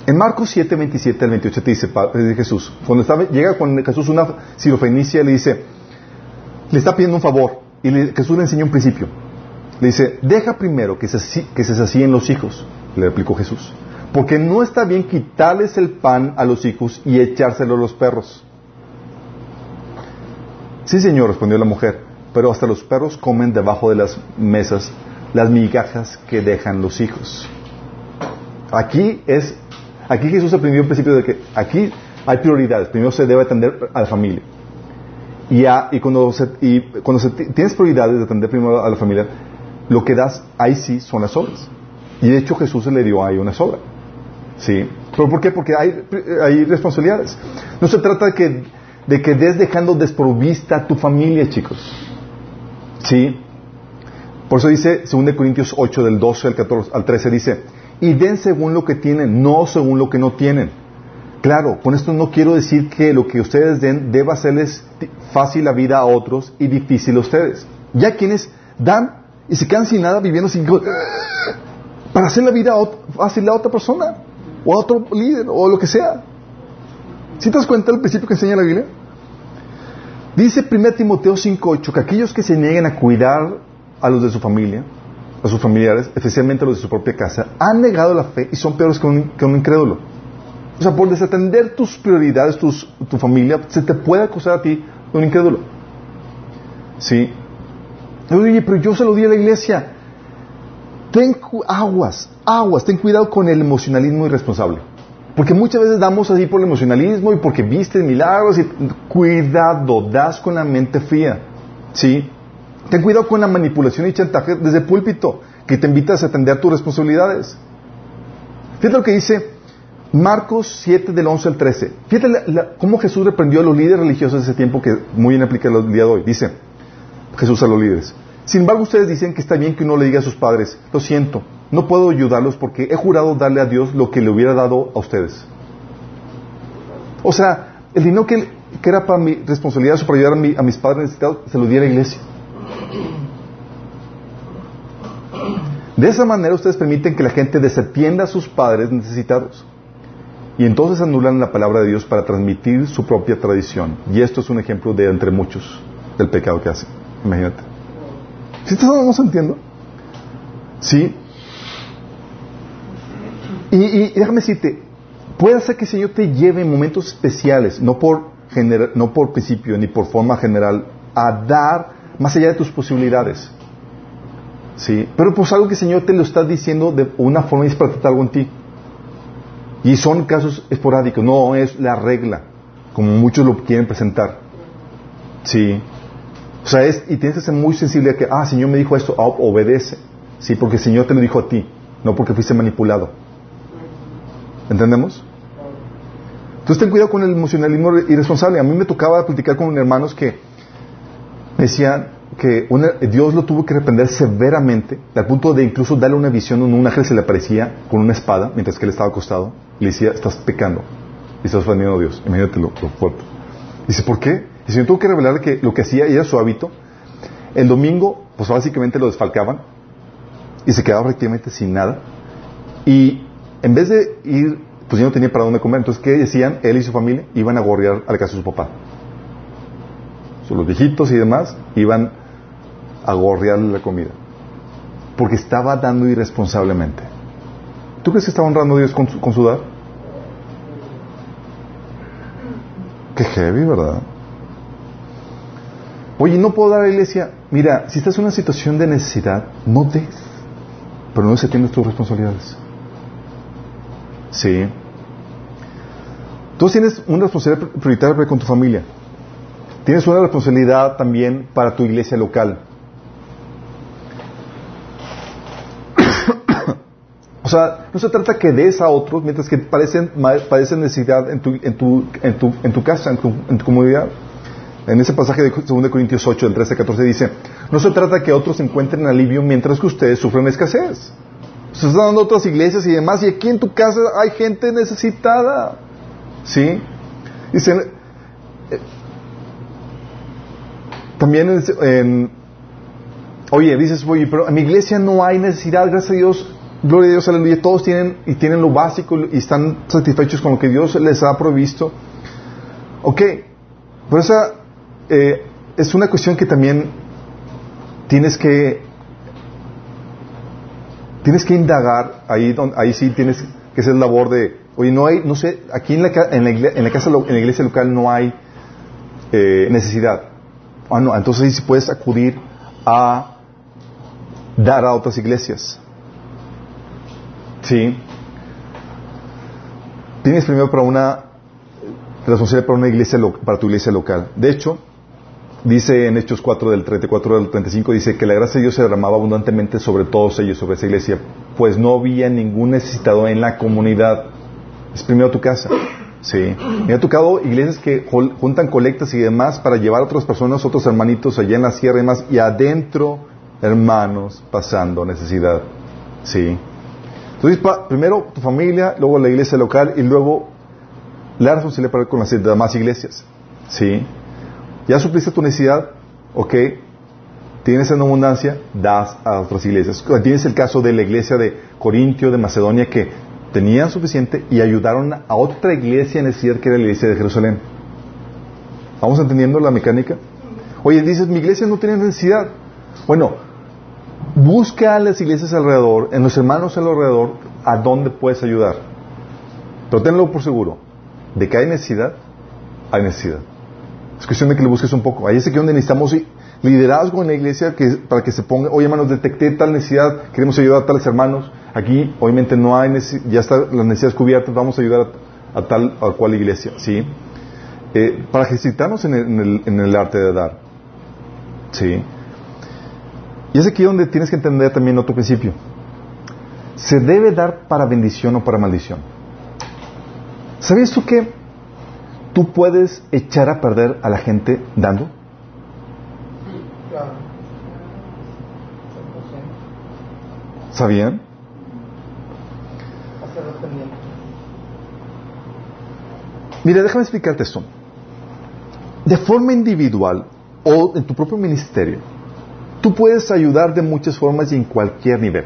En Marcos 7, 27 al 28 te dice de Jesús, cuando llega con Jesús una sirofenicia, le dice, le está pidiendo un favor, y Jesús le enseña un principio. Le dice, deja primero que se, que se los hijos, le replicó Jesús. Porque no está bien quitarles el pan a los hijos y echárselo a los perros. Sí, señor, respondió la mujer, pero hasta los perros comen debajo de las mesas las migajas que dejan los hijos. Aquí es, aquí Jesús aprendió el principio de que aquí hay prioridades. Primero se debe atender a la familia. Y, cuando, y cuando tienes prioridades de atender primero a la familia, lo que das ahí sí son las obras. Y de hecho Jesús se le dio ahí una sobra. ¿Sí? ¿Pero por qué? Porque hay, responsabilidades. No se trata de que, de que des dejando desprovista a tu familia, chicos. ¿Sí? Por eso dice, 2 Corintios 8, del 12 al, 14, al 13, dice, y den según lo que tienen, no según lo que no tienen. Claro, con esto no quiero decir que lo que ustedes den deba hacerles fácil la vida a otros y difícil a ustedes. Ya quienes dan y se quedan sin nada viviendo sin para hacer la vida fácil a otra persona o a otro líder o lo que sea. ¿Sí te das cuenta del principio que enseña la Biblia? Dice 1 Timoteo 5.8 que aquellos que se nieguen a cuidar a los de su familia, a sus familiares, especialmente a los de su propia casa, han negado la fe y son peores que un, que un incrédulo. O sea, por desatender tus prioridades, tus, tu familia, se te puede acusar a ti de un incrédulo. ¿Sí? Oye, pero yo se lo di a la iglesia. Ten aguas, aguas, ten cuidado con el emocionalismo irresponsable. Porque muchas veces damos así por el emocionalismo y porque viste milagros y cuidado, das con la mente fría. ¿Sí? Ten cuidado con la manipulación y chantaje desde el púlpito, que te invitas a atender tus responsabilidades. Fíjate lo que dice Marcos 7 del 11 al 13. Fíjate cómo Jesús reprendió a los líderes religiosos de ese tiempo que muy bien aplica el día de hoy. Dice Jesús a los líderes. Sin embargo, ustedes dicen que está bien que uno le diga a sus padres, lo siento, no puedo ayudarlos porque he jurado darle a Dios lo que le hubiera dado a ustedes. O sea, el dinero que, era para mi responsabilidad para ayudar a, a mis padres necesitados, se lo di a la iglesia. De esa manera ustedes permiten que la gente desatienda a sus padres necesitados. Y entonces anulan la palabra de Dios para transmitir su propia tradición. Y esto es un ejemplo de entre muchos del pecado que hacen. Imagínate. ¿Sí estamos entiendo? ¿Sí? Y, y, déjame decirte, puede ser que el Señor te lleve en momentos especiales, no por, no por principio ni por forma general, a dar más allá de tus posibilidades. ¿Sí? Pero pues algo que el Señor te lo está diciendo de una forma y es en ti. Y son casos esporádicos, no es la regla, como muchos lo quieren presentar. Sí. O sea, es, y tienes que ser muy sensible a que, ah, Señor me dijo esto, ah, obedece. Sí, porque el Señor te lo dijo a ti, no porque fuiste manipulado. ¿Entendemos? Entonces ten cuidado con el emocionalismo irresponsable. A mí me tocaba platicar con hermanos que me decían que Dios lo tuvo que reprender severamente, al punto de incluso darle una visión, un ángel se le aparecía con una espada mientras que él estaba acostado y le decía, estás pecando y estás ofendiendo a Dios. Imagínate lo, lo fuerte. Dice, ¿por qué? Y Señor tuvo que revelar que lo que hacía era su hábito. El domingo, pues básicamente lo desfalcaban y se quedaba prácticamente sin nada. Y en vez de ir, pues ya no tenía para dónde comer. Entonces, ¿qué decían? Él y su familia iban a gorrear a la casa de su papá. los viejitos y demás iban a gorrearle la comida. Porque estaba dando irresponsablemente. ¿Tú crees que estaba honrando a Dios con con su dar? Qué heavy, ¿verdad? Oye, no puedo dar a la iglesia. Mira, si estás en una situación de necesidad, no des. Pero no se tienen tus responsabilidades. Sí. Tú tienes una responsabilidad prioritaria con tu familia. Tienes una responsabilidad también para tu iglesia local. [coughs] o sea, no se trata que des a otros mientras que padecen, padecen necesidad en tu, en tu, en tu, en tu casa, en tu, en tu comunidad. En ese pasaje de 2 Corintios 8, del 13 14 dice, no se trata que otros encuentren alivio mientras que ustedes sufren escasez. Se están dando otras iglesias y demás, y aquí en tu casa hay gente necesitada. ¿Sí? Dice, eh, también en, oye, dices, oye, pero en mi iglesia no hay necesidad, gracias a Dios, gloria a Dios, aleluya, todos tienen y tienen lo básico y están satisfechos con lo que Dios les ha provisto. Ok, por esa eh, es una cuestión que también tienes que tienes que indagar ahí ahí sí tienes que hacer labor de oye no hay no sé aquí en la, en la, en la casa en la iglesia local no hay eh, necesidad. Ah entonces sí puedes acudir a dar a otras iglesias. Sí. Tienes primero para una responsabilidad para una iglesia para tu iglesia local. De hecho Dice en Hechos 4 del 34 al 35, dice que la gracia de Dios se derramaba abundantemente sobre todos ellos, sobre esa iglesia, pues no había ningún necesitado en la comunidad. Es primero tu casa. Sí. Me ha tocado iglesias que juntan colectas y demás para llevar a otras personas, otros hermanitos allá en la sierra y demás, y adentro, hermanos, pasando necesidad. Sí. Entonces, primero tu familia, luego la iglesia local y luego la responsabilidad para con las demás iglesias. Sí. Ya supliste tu necesidad, ok, tienes en abundancia, das a otras iglesias. Tienes el caso de la iglesia de Corintio, de Macedonia, que tenían suficiente y ayudaron a otra iglesia en necesidad que era la iglesia de Jerusalén. ¿Vamos entendiendo la mecánica? Oye, dices, mi iglesia no tiene necesidad. Bueno, busca a las iglesias alrededor, en los hermanos alrededor, a dónde puedes ayudar. Pero tenlo por seguro, de que hay necesidad, hay necesidad. Es cuestión de que le busques un poco. Ahí es aquí donde necesitamos liderazgo en la iglesia que, para que se ponga, oye hermanos, detecté tal necesidad, queremos ayudar a tales hermanos. Aquí obviamente no hay, ya está la necesidad cubierta, vamos a ayudar a, tal o cual iglesia. ¿sí? Eh, para ejercitarnos en el, en el arte de dar. ¿sí? Y es aquí donde tienes que entender también otro principio. Se debe dar para bendición o para maldición. ¿Sabías tú que ¿Tú puedes echar a perder a la gente dando? ¿Sabían? Mira, déjame explicarte esto. De forma individual o en tu propio ministerio, tú puedes ayudar de muchas formas y en cualquier nivel.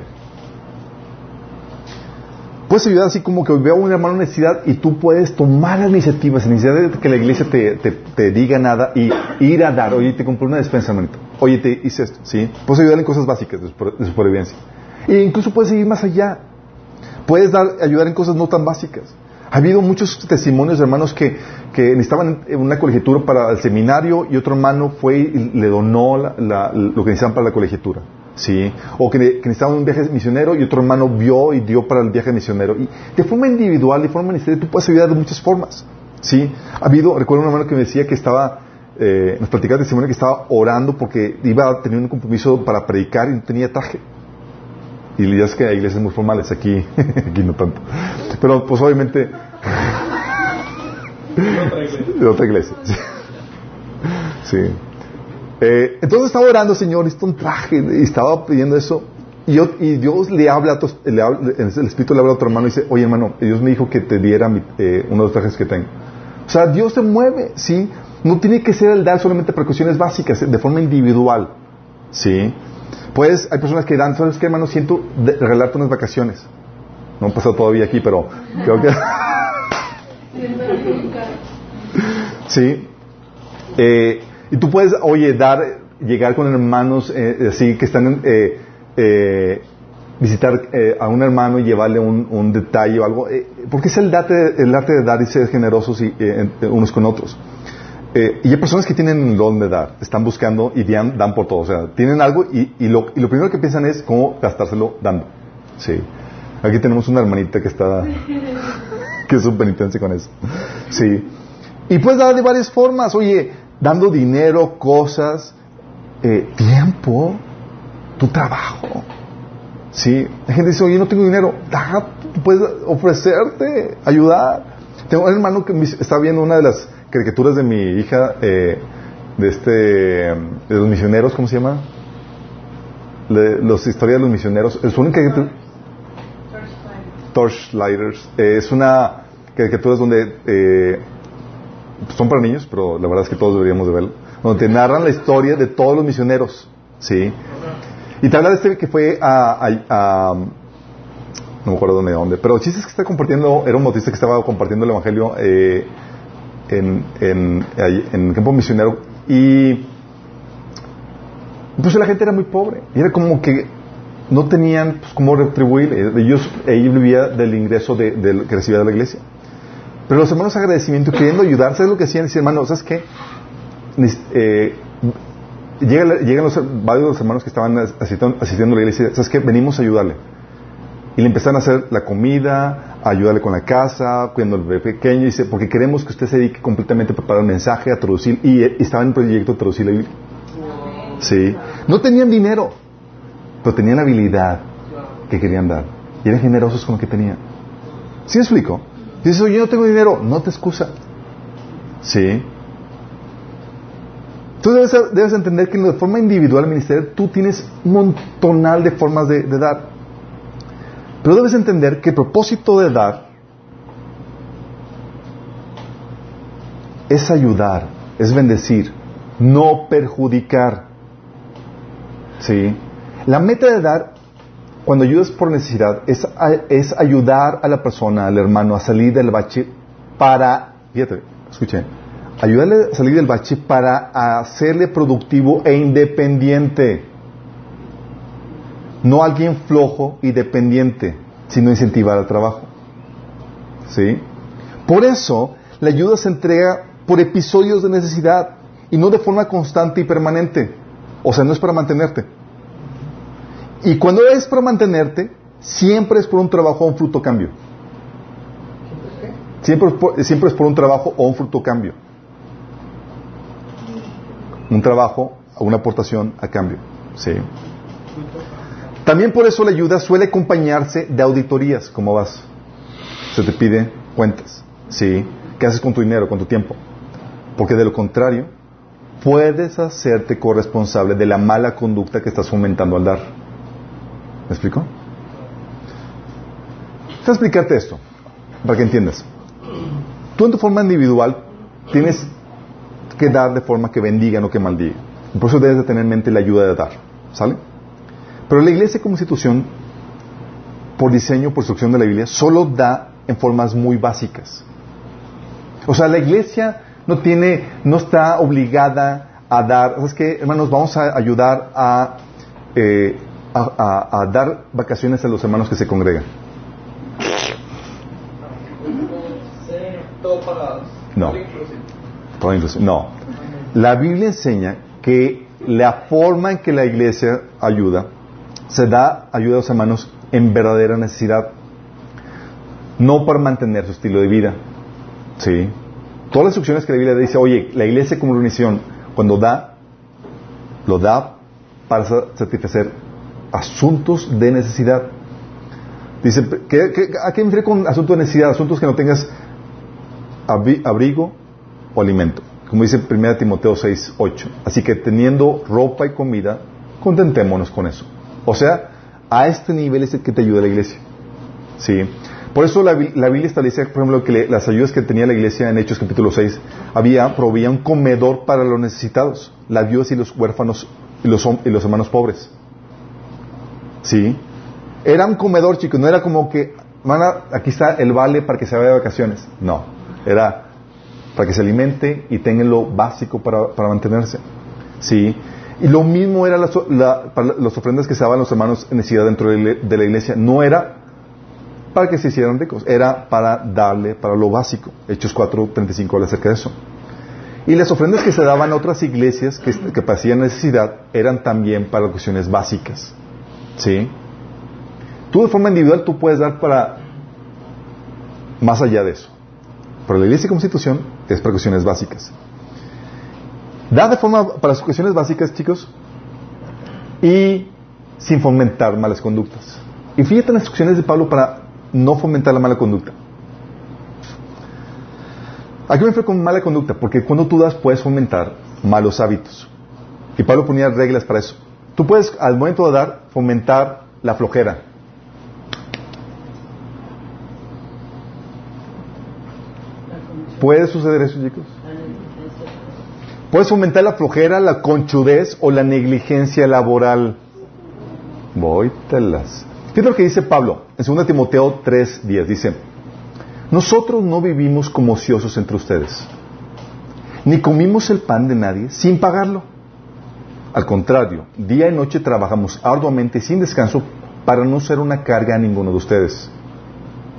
Puedes ayudar así como que veo a un hermano en necesidad y tú puedes tomar la iniciativa sin necesidad de que la iglesia te, diga nada y ir a dar. Oye, te compré una despensa, hermanito. Oye, te hice esto, ¿sí? Puedes ayudar en cosas básicas de, supervivencia. E incluso puedes ir más allá. Puedes dar, ayudar en cosas no tan básicas. Ha habido muchos testimonios de hermanos que, que necesitaban una colegiatura para el seminario y otro hermano fue y le donó lo que necesitaban para la colegiatura. ¿Sí? O que, que necesitaba un viaje misionero y otro hermano vio y dio para el viaje misionero. Y de forma individual, de forma ministerio, tú puedes ayudar de muchas formas, ¿sí? Ha habido, recuerdo un hermano que me decía que estaba, eh, nos platicaba testimonio que estaba orando porque iba a tener un compromiso para predicar y no tenía traje. Y ya es que hay iglesias muy formales, aquí, [laughs] aquí no tanto. Pero pues obviamente... [laughs] De otra iglesia. [laughs] Sí. Eh, entonces estaba orando, Señor, necesito un traje, y estaba pidiendo eso. Y, Dios le habla, a tu- el Espíritu le habla a otro hermano y dice, oye hermano, Dios me dijo que te diera mi- eh, uno de los trajes que tengo. O sea, Dios se mueve, ¿sí? No tiene que ser el dar solamente para cuestiones básicas, de forma individual, ¿sí? Pues hay personas que dan, ¿sabes qué hermano? Siento regalarte unas vacaciones. No han pasado todavía aquí, pero creo que... [laughs] Sí. Eh, y tú puedes, oye, dar, llegar con hermanos eh, así que están, eh, eh, visitar eh, a un hermano y llevarle un, un detalle o algo, eh, porque es el, date, el arte de dar y ser generosos y, eh, unos con otros. Y hay personas que tienen el don de dar, están buscando y dan, dan por todo, o sea, tienen algo y, y, lo, y lo primero que piensan es cómo gastárselo dando. Sí. Aquí tenemos una hermanita que está, [laughs] que es un penitencia con eso. Sí. Y puedes dar de varias formas, oye, dando dinero, cosas, eh, tiempo, tu trabajo. Sí, la gente dice, oye, no tengo dinero, da, puedes ofrecerte, ayudar. Tengo un hermano que está viendo una de las caricaturas de mi hija, eh, de este, de los misioneros, ¿cómo se llama? Los historias de los misioneros. Es una caricatura. Torchlighters. Eh, es una caricatura donde eh, son para niños, pero la verdad es que todos deberíamos de verlo. Donde te narran la historia de todos los misioneros, ¿sí? Y te habla de este que fue a, a- no me acuerdo dónde, dónde, pero el es que está compartiendo, era un bautista que estaba compartiendo el evangelio eh, en, el campo misionero y pues la gente era muy pobre y era como que no tenían pues, cómo retribuir, ellos, ellos vivían del ingreso de, del- que recibía de la iglesia. Pero los hermanos agradecimiento, queriendo ayudar, ¿sabes lo que hacían? Decían, hermano, ¿sabes qué? Eh, llegan, llegan los, varios de los hermanos que estaban asistiendo, a la iglesia, ¿sabes qué? Venimos a ayudarle. Y le empezaron a hacer la comida, a ayudarle con la casa, cuidando al bebé pequeño, dice, porque queremos que usted se dedique completamente a preparar el mensaje, a traducir, y, y estaba en el proyecto de traducir la Biblia. Sí. No tenían dinero, pero tenían la habilidad que querían dar. Y eran generosos con lo que tenían. ¿Sí explico? Dices, oye, no tengo dinero, no te excusa. Sí. Tú debes, debes entender que de forma individual, ministerio, tú tienes un montonal de formas de, de dar. Pero debes entender que el propósito de dar es ayudar, es bendecir, no perjudicar. ¿Sí? La meta de dar, cuando ayudas por necesidad, es, es ayudar a la persona, al hermano, a salir del bache para, fíjate, escuchen, ayudarle a salir del bache para hacerle productivo e independiente. No alguien flojo y dependiente, sino incentivar al trabajo. ¿Sí? Por eso, la ayuda se entrega por episodios de necesidad y no de forma constante y permanente. O sea, no es para mantenerte. Y cuando es para mantenerte, siempre es por un trabajo o un fruto cambio. Siempre siempre es por un trabajo o un fruto cambio. Un trabajo o una aportación a cambio. Sí. También por eso la ayuda suele acompañarse de auditorías. ¿Cómo vas? Se te pide cuentas. ¿Sí? ¿Qué haces con tu dinero, con tu tiempo? Porque de lo contrario, puedes hacerte corresponsable de la mala conducta que estás fomentando al dar. ¿Me explico? Déjame explicarte esto, para que entiendas. Tú en tu forma individual tienes que dar de forma que bendiga, no que maldiga. Por eso debes de tener en mente la ayuda de dar. ¿Sale? Pero la iglesia como institución, por diseño, por instrucción de la Biblia, solo da en formas muy básicas. O sea, la iglesia no tiene, no está obligada a dar, ¿sabes qué, hermanos? Vamos a ayudar a, eh, a, a- a dar vacaciones a los hermanos que se congregan. No. No. La Biblia enseña que la forma en que la iglesia ayuda se da ayuda a los hermanos en verdadera necesidad, no para mantener su estilo de vida. ¿Sí? Todas las instrucciones que la Biblia dice, oye, la iglesia como organización, cuando da, lo da para satisfacer asuntos de necesidad. Dice, ¿qué, qué, a qué me refiero con asuntos de necesidad? Asuntos que no tengas abrigo o alimento. Como dice 1 Timoteo 6, 8. Así que teniendo ropa y comida, contentémonos con eso. O sea, a este nivel es el que te ayuda la iglesia. ¿Sí? Por eso la, Biblia establece, por ejemplo, que las ayudas que tenía la iglesia en Hechos capítulo 6, había, proveía un comedor para los necesitados, las viudas y los huérfanos y los, y los hermanos pobres. ¿Sí? Era un comedor, chicos, no era como que, aquí está el vale para que se vaya de vacaciones. No, era para que se alimente y tenga lo básico para, mantenerse. ¿Sí? Y lo mismo era las, ofrendas que se daban los hermanos en necesidad dentro de la iglesia. No era para que se hicieran ricos, era para darle para lo básico. Hechos 4.35 habla acerca de eso. Y las ofrendas que se daban a otras iglesias que, que pasían necesidad eran también para cuestiones básicas. ¿Sí? Tú de forma individual tú puedes dar para más allá de eso. Pero la iglesia como institución es para cuestiones básicas. Da de forma para las cuestiones básicas, chicos, y sin fomentar malas conductas. Y fíjate en las instrucciones de Pablo para no fomentar la mala conducta. Aquí me refiero con mala conducta, porque cuando tú das puedes fomentar malos hábitos. Y Pablo ponía reglas para eso. Tú puedes, al momento de dar, fomentar la flojera. ¿Puede suceder eso, chicos? Puedes fomentar la flojera, la conchudez o la negligencia laboral. Voy, telas. Fíjate lo que dice Pablo en 2 Timoteo 3:10. Dice, nosotros no vivimos como ociosos entre ustedes, ni comimos el pan de nadie sin pagarlo. Al contrario, día y noche trabajamos arduamente sin descanso para no ser una carga a ninguno de ustedes.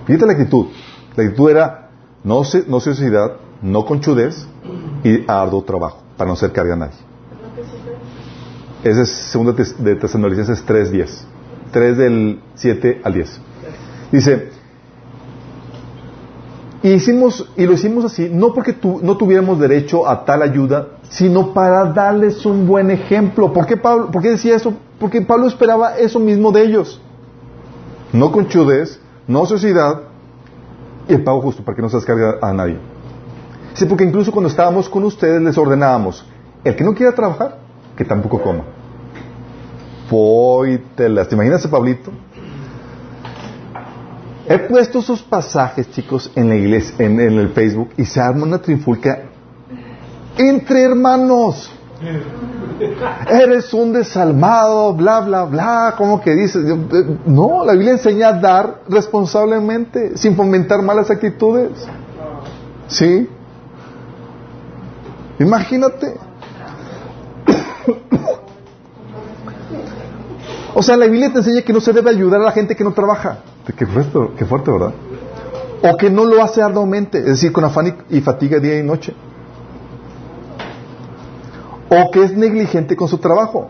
Fíjate la actitud. La actitud era no, no ociosidad, no conchudez y arduo trabajo, para no ser carga a nadie. Ese es 2 de Tesalonicenses 3.10. 3 del 7 al 10. Dice, y, hicimos, y lo hicimos así, no porque no tuviéramos derecho a tal ayuda, sino para darles un buen ejemplo. ¿Por qué, Pablo, ¿Por qué decía eso? Porque Pablo esperaba eso mismo de ellos. No conchudez, no sociedad y el pago justo para que no se descargue a nadie. Dice, porque incluso cuando estábamos con ustedes les ordenábamos, el que no quiera trabajar, que tampoco coma. Foitelas. ¿Te imaginas a Pablito? He puesto esos pasajes, chicos, en la iglesia, en, el Facebook, y se arma una trifulca entre hermanos. Eres un desalmado, bla, bla, bla, como que dices. No, la Biblia enseña a dar responsablemente, sin fomentar malas actitudes. ¿Sí? Imagínate. [coughs] O sea, la Biblia te enseña que no se debe ayudar a la gente que no trabaja. Qué fuerte, qué fuerte ¿verdad? O que no lo hace arduamente, es decir, con afán y fatiga día y noche. O que es negligente con su trabajo.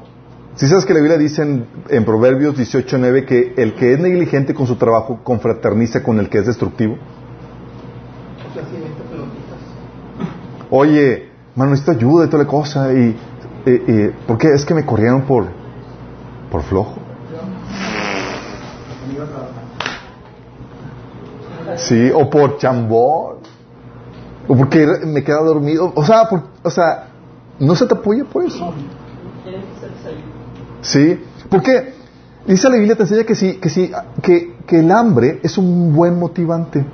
Si sabes que la Biblia dice en, en Proverbios 18.9 que el que es negligente con su trabajo confraterniza con el que es destructivo. Oye, mano, necesito ayuda y toda la cosa. Y, y, ¿Por qué? Es que me corrieron por, por flojo. Sí, o por chambón. O porque me queda dormido. O sea, o sea, no se te apoya por eso. Sí, porque dice la Biblia te enseña que sí, que sí, que, que el hambre es un buen motivante.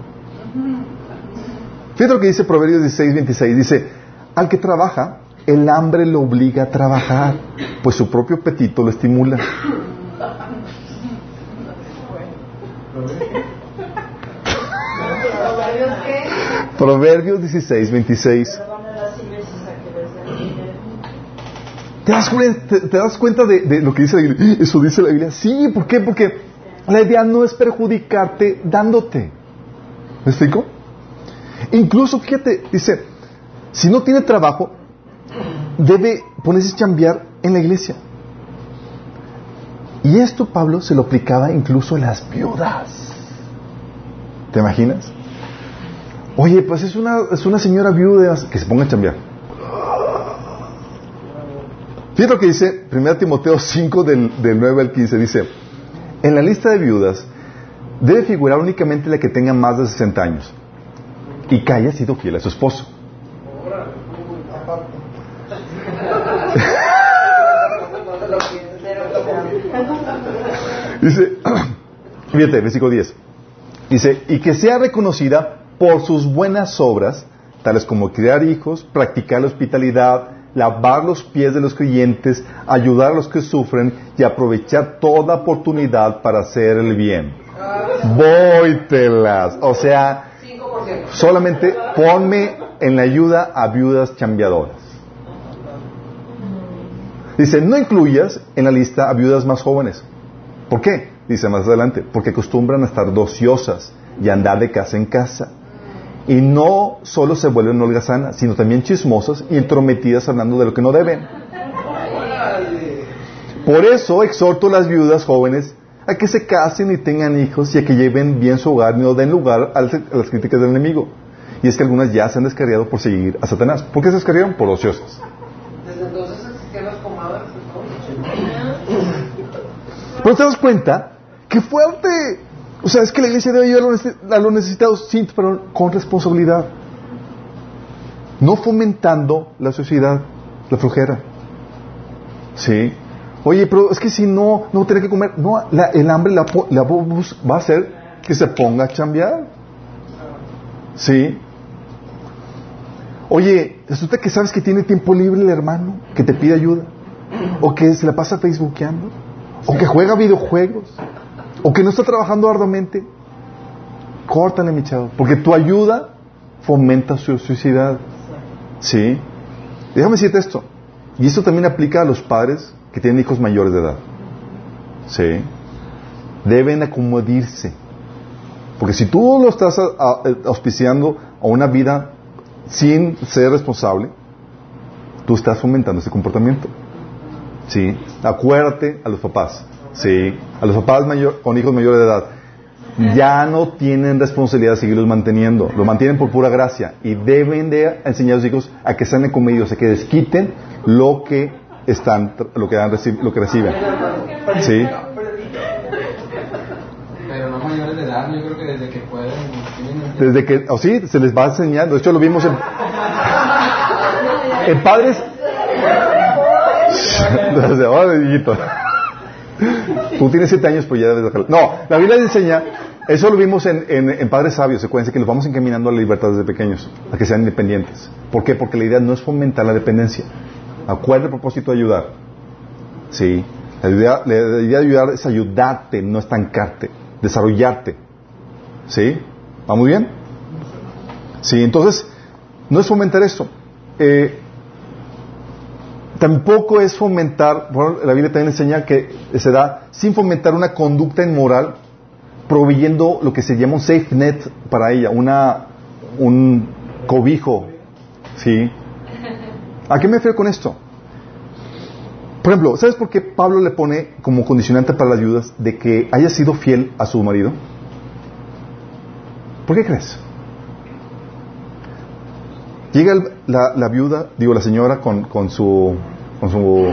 Fíjate lo que dice Proverbios 16, 26. Dice, al que trabaja, el hambre lo obliga a trabajar, pues su propio apetito lo estimula. Proverbios 16, 26. ¿Te das, te, das cuenta de, lo que dice la Biblia? [gasps] Eso dice la Biblia. Sí, ¿por qué? Porque la idea no es perjudicarte dándote. ¿Me explico? Incluso, fíjate, dice, si no tiene trabajo, debe ponerse a chambear en la iglesia. Y esto Pablo se lo aplicaba incluso a las viudas. ¿Te imaginas? Oye, pues es una, es una señora viuda que se ponga a chambear. Fíjate lo que dice 1 Timoteo 5 del, del 9 al 15. Dice, en la lista de viudas debe figurar únicamente la que tenga más de 60 años y que haya sido fiel a su esposo. [laughs] Dice, [clears throat] fíjate, versículo 10. Dice, y que sea reconocida por sus buenas obras, tales como criar hijos, practicar la hospitalidad, lavar los pies de los creyentes, ayudar a los que sufren y aprovechar toda oportunidad para hacer el bien. Vóytelas. O sea, solamente ponme en la ayuda a viudas chambeadoras. Dice, no incluyas en la lista a viudas más jóvenes. ¿Por qué? Dice más adelante, porque acostumbran a estar dociosas y andar de casa en casa. Y no solo se vuelven holgazanas, sino también chismosas y entrometidas hablando de lo que no deben. Por eso exhorto a las viudas jóvenes a que se casen y tengan hijos y a que lleven bien su hogar y no den lugar a las críticas del enemigo. Y es que algunas ya se han descarriado por seguir a Satanás. ¿Por qué se descarriaron? Por ociosas. Desde entonces existían las comadres. Pero te das cuenta que fuerte. O sea, es que la iglesia debe ayudar a los necesitados, sí, pero con responsabilidad. No fomentando la sociedad, la flojera. ¿Sí? Oye, pero es que si no, no tener que comer. No, el hambre la, va a hacer que se ponga a chambear. ¿Sí? Oye, resulta que sabes que tiene tiempo libre el hermano, que te pide ayuda. O que se la pasa facebookeando. O que juega videojuegos. O que no está trabajando arduamente. Córtale, mi chavo. Porque tu ayuda fomenta su suicidad. ¿Sí? Déjame decirte esto. Y esto también aplica a los padres que tienen hijos mayores de edad. ¿Sí? Deben acomodirse. Porque si tú lo estás auspiciando a una vida sin ser responsable, tú estás fomentando ese comportamiento. ¿Sí? Acuérdate a los papás. ¿Sí? A los papás mayor, con hijos mayores de edad. Ya no tienen responsabilidad de seguirlos manteniendo. Lo mantienen por pura gracia. Y deben de enseñar a los hijos a que sean comedidos, a que desquiten lo que están lo que, dan, lo que reciben. ¿Sí? Pero no mayores de edad, yo creo que desde que pueden. Desde que, o sí, se les va enseñando. De hecho, lo vimos en, [laughs] en padres. Desde ahora, [laughs] Tú tienes siete años, pues ya debes dejarlo. No, la Biblia enseña, eso lo vimos en, en, en Padres Sabios, secuencia, que los vamos encaminando a la libertad desde pequeños, a que sean independientes. ¿Por qué? Porque la idea no es fomentar la dependencia. Acuerda el propósito de ayudar? Sí. La idea, de ayudar es ayudarte, no estancarte, desarrollarte. ¿Sí? ¿Va muy bien? Sí, entonces, no es fomentar eso. Eh, tampoco es fomentar, bueno, la Biblia también enseña que se da sin fomentar una conducta inmoral, proveyendo lo que se llama un safe net para ella, una, un cobijo. ¿Sí? ¿A qué me refiero con esto? Por ejemplo, ¿sabes por qué Pablo le pone como condicionante para las ayudas de que haya sido fiel a su marido? ¿Por qué crees? Llega la, viuda, digo la señora, con, con, su, con su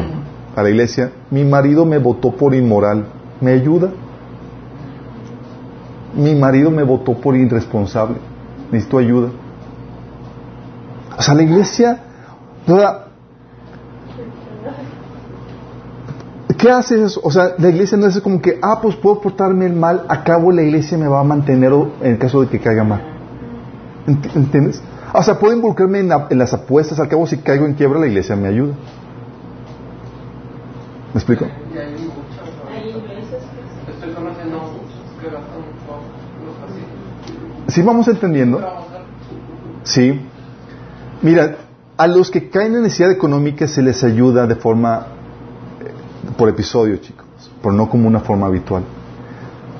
a la iglesia. Mi marido me votó por inmoral. ¿Me ayuda? Mi marido me votó por irresponsable. Necesito ayuda. O sea, la iglesia ¿Qué haces? O sea, la iglesia no es como que, ah, pues puedo portarme el mal, a cabo la iglesia me va a mantener en el caso de que caiga mal. ¿Entiendes? O sea, puedo involucrarme en, las apuestas, al cabo si caigo en quiebra la iglesia me ayuda. ¿Me explico? ¿Sí vamos entendiendo? Sí. Mira, a los que caen en necesidad económica se les ayuda de forma eh, por episodio, chicos, pero no como una forma habitual.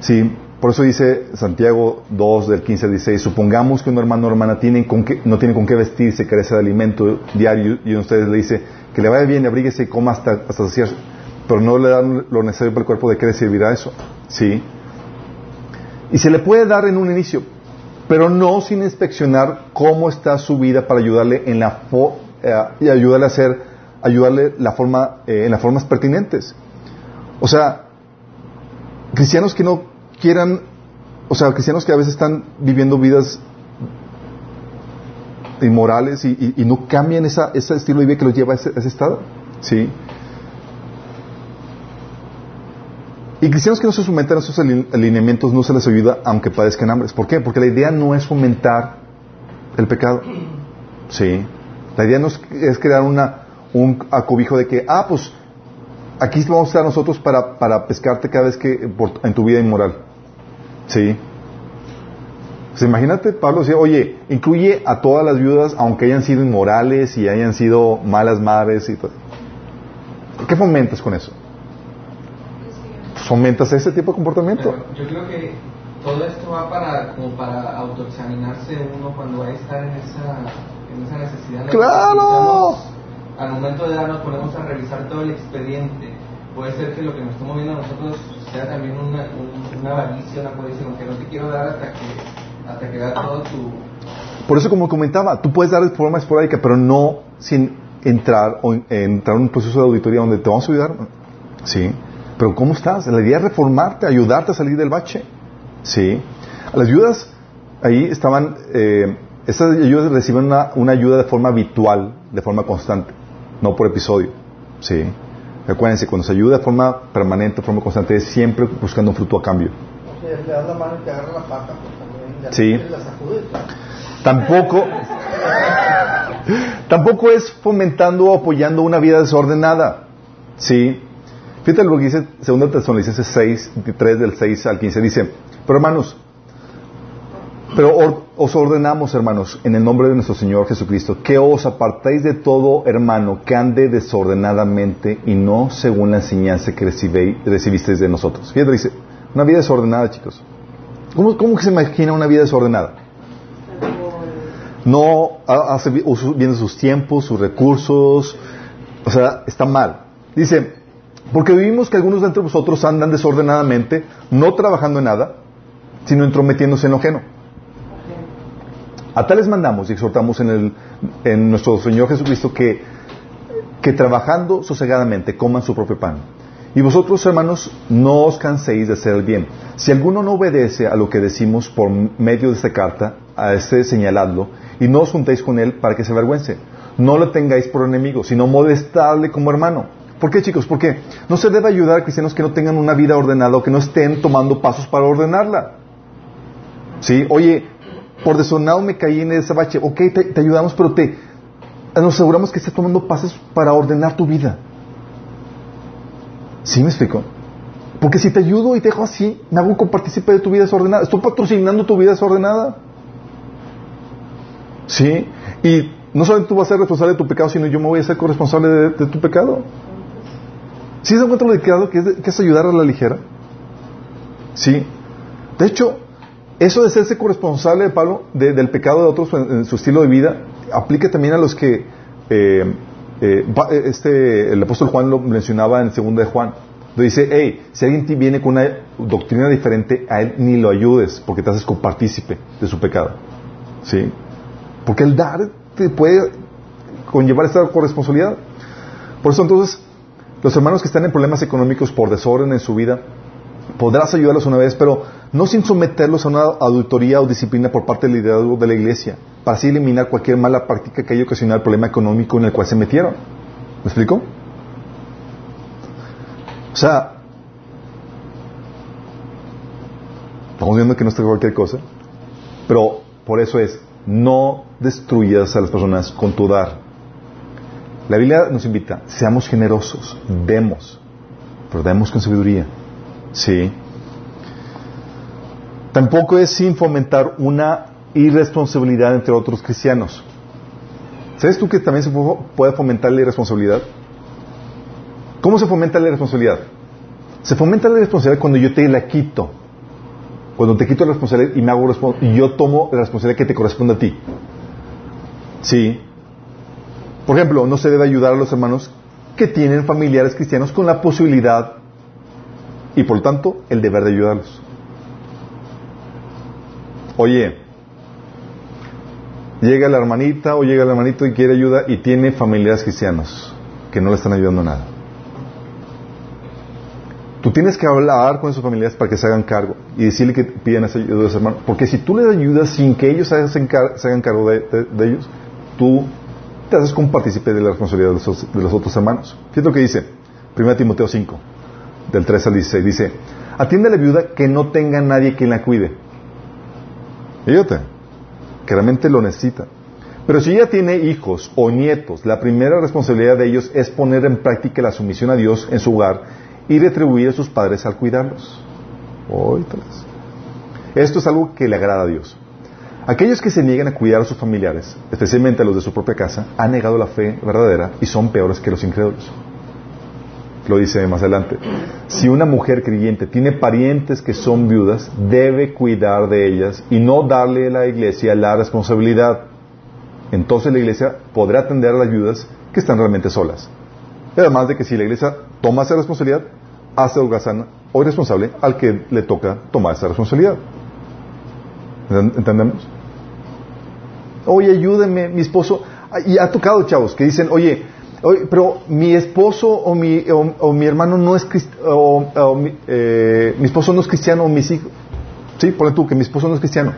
Sí, por eso dice Santiago 2 del 15 al 16, supongamos que un hermano o hermana tiene con no tiene con qué vestirse, carece de alimento diario y ustedes le dice que le vaya bien, abríguese y coma hasta, hasta pero no le dan lo necesario para el cuerpo, ¿de qué le servirá eso? ¿Sí? Y se le puede dar en un inicio, pero no sin inspeccionar cómo está su vida para ayudarle en la eh, y ayudarle a hacer, ayudarle la forma, eh, en las formas pertinentes. O sea, cristianos que no quieran, o sea, cristianos que a veces están viviendo vidas inmorales y, no cambian esa, ese estilo de vida que los lleva a ese, estado. ¿Sí? Y cristianos que no se someten a esos alineamientos no se les ayuda aunque padezcan hambres. ¿Por qué? Porque la idea no es fomentar el pecado. Sí. La idea no es, crear una, un acobijo de que, ah, pues aquí vamos a estar nosotros para, para pescarte cada vez que en tu vida inmoral. Sí. Pues imagínate, Pablo decía, oye, incluye a todas las viudas, aunque hayan sido inmorales y hayan sido malas madres y todo. ¿Qué fomentas con eso? fomentas ese tipo de comportamiento. yo creo que todo esto va para como para autoexaminarse uno cuando va a estar en esa, en esa necesidad. ¡Claro! Al momento de dar nos ponemos a revisar todo el expediente. Puede ser que lo que nos estamos viendo nosotros sea también una, una avaricia, una codicia, aunque no te quiero dar hasta que, hasta que da todo tu... Por eso, como comentaba, tú puedes dar de forma esporádica, pero no sin entrar o entrar en un proceso de auditoría donde te vamos a ayudar. Sí. Pero ¿cómo estás? La idea es reformarte, ayudarte a salir del bache. ¿Sí? Las ayudas, ahí estaban, eh, estas ayudas reciben una, una, ayuda de forma habitual, de forma constante, no por episodio. ¿Sí? Recuérdense, cuando se ayuda de forma permanente, de forma constante, es siempre buscando un fruto a cambio. O sea, le das la mano y te agarra la pata, pues sí. Tampoco, tampoco es fomentando o apoyando una vida desordenada. ¿Sí? Fíjate lo que dice 2 Tesalonicenses 6, 3 del 6 al 15. Dice, pero hermanos, pero os ordenamos, hermanos, en el nombre de nuestro Señor Jesucristo, que os apartéis de todo hermano que ande desordenadamente y no según la enseñanza que recibisteis de nosotros. Fíjate, dice, una vida desordenada, chicos. ¿Cómo, cómo se imagina una vida desordenada? No hace bien sus tiempos, sus recursos, o sea, está mal. Dice, porque vivimos que algunos de entre vosotros andan desordenadamente, no trabajando en nada, sino entrometiéndose en lo ajeno. A tales mandamos y exhortamos en, el, en nuestro Señor Jesucristo que, que trabajando sosegadamente coman su propio pan. Y vosotros, hermanos, no os canséis de hacer el bien. Si alguno no obedece a lo que decimos por medio de esta carta, a este señaladlo, y no os juntéis con él para que se avergüence. No lo tengáis por enemigo, sino modestadle como hermano ¿Por qué, chicos? Porque no se debe ayudar a cristianos que no tengan una vida ordenada o que no estén tomando pasos para ordenarla. ¿Sí? Oye, por desordenado me caí en ese bache. Ok, te, ayudamos, pero te nos aseguramos que estés tomando pasos para ordenar tu vida. ¿Sí me explico? Porque si te ayudo y te dejo así, me hago compartícipe de tu vida desordenada. Estoy patrocinando tu vida desordenada. ¿Sí? Y no solamente tú vas a ser responsable de tu pecado, sino yo me voy a ser corresponsable de tu pecado. ¿Sí se encuentra lo de que es ayudar a la ligera? Sí. De hecho, eso de serse corresponsable de Pablo del pecado de otros en, su estilo de vida aplica también a los que eh, eh, este, el apóstol Juan lo mencionaba en el segundo de Juan. dice, hey, si alguien te viene con una doctrina diferente, a él ni lo ayudes porque te haces copartícipe de su pecado. ¿Sí? Porque el dar te puede conllevar esta corresponsabilidad. Por eso entonces los hermanos que están en problemas económicos por desorden en su vida, podrás ayudarlos una vez, pero no sin someterlos a una auditoría o disciplina por parte del liderazgo de la iglesia, para así eliminar cualquier mala práctica que haya ocasionado el problema económico en el cual se metieron. ¿Me explico? O sea, estamos viendo que no está cualquier cosa, pero por eso es, no destruyas a las personas con tu dar. La Biblia nos invita, seamos generosos, demos, pero demos con sabiduría. Sí. Tampoco es sin fomentar una irresponsabilidad entre otros cristianos. ¿Sabes tú que también se puede fomentar la irresponsabilidad? ¿Cómo se fomenta la irresponsabilidad? Se fomenta la irresponsabilidad cuando yo te la quito. Cuando te quito la responsabilidad y me hago y yo tomo la responsabilidad que te corresponde a ti. Sí. Por ejemplo, no se debe ayudar a los hermanos que tienen familiares cristianos con la posibilidad y por lo tanto el deber de ayudarlos. Oye, llega la hermanita o llega el hermanito y quiere ayuda y tiene familiares cristianos que no le están ayudando nada. Tú tienes que hablar con sus familiares para que se hagan cargo y decirle que piden esa ayuda a sus hermanos. Porque si tú les ayudas sin que ellos se hagan cargo de, ellos, tú te haces como partícipe de la responsabilidad de los, otros hermanos. Fíjate lo que dice 1 Timoteo 5, del 3 al 16. Dice, atiende a la viuda que no tenga nadie quien la cuide. Fíjate, que realmente lo necesita. Pero si ella tiene hijos o nietos, la primera responsabilidad de ellos es poner en práctica la sumisión a Dios en su hogar y retribuir a sus padres al cuidarlos. Esto es algo que le agrada a Dios. Aquellos que se niegan a cuidar a sus familiares, especialmente a los de su propia casa, han negado la fe verdadera y son peores que los incrédulos. Lo dice más adelante. Si una mujer creyente tiene parientes que son viudas, debe cuidar de ellas y no darle a la iglesia la responsabilidad. Entonces la iglesia podrá atender a las viudas que están realmente solas. Además de que si la iglesia toma esa responsabilidad, hace holgazán o irresponsable al que le toca tomar esa responsabilidad. ¿Entendemos? Oye, ayúdenme, mi esposo. Y ha tocado, chavos, que dicen, oye, pero mi esposo o mi, o, mi hermano no es o, mi, eh, mi, esposo no es cristiano o mis hijos. Sí, ponle tú que mi esposo no es cristiano.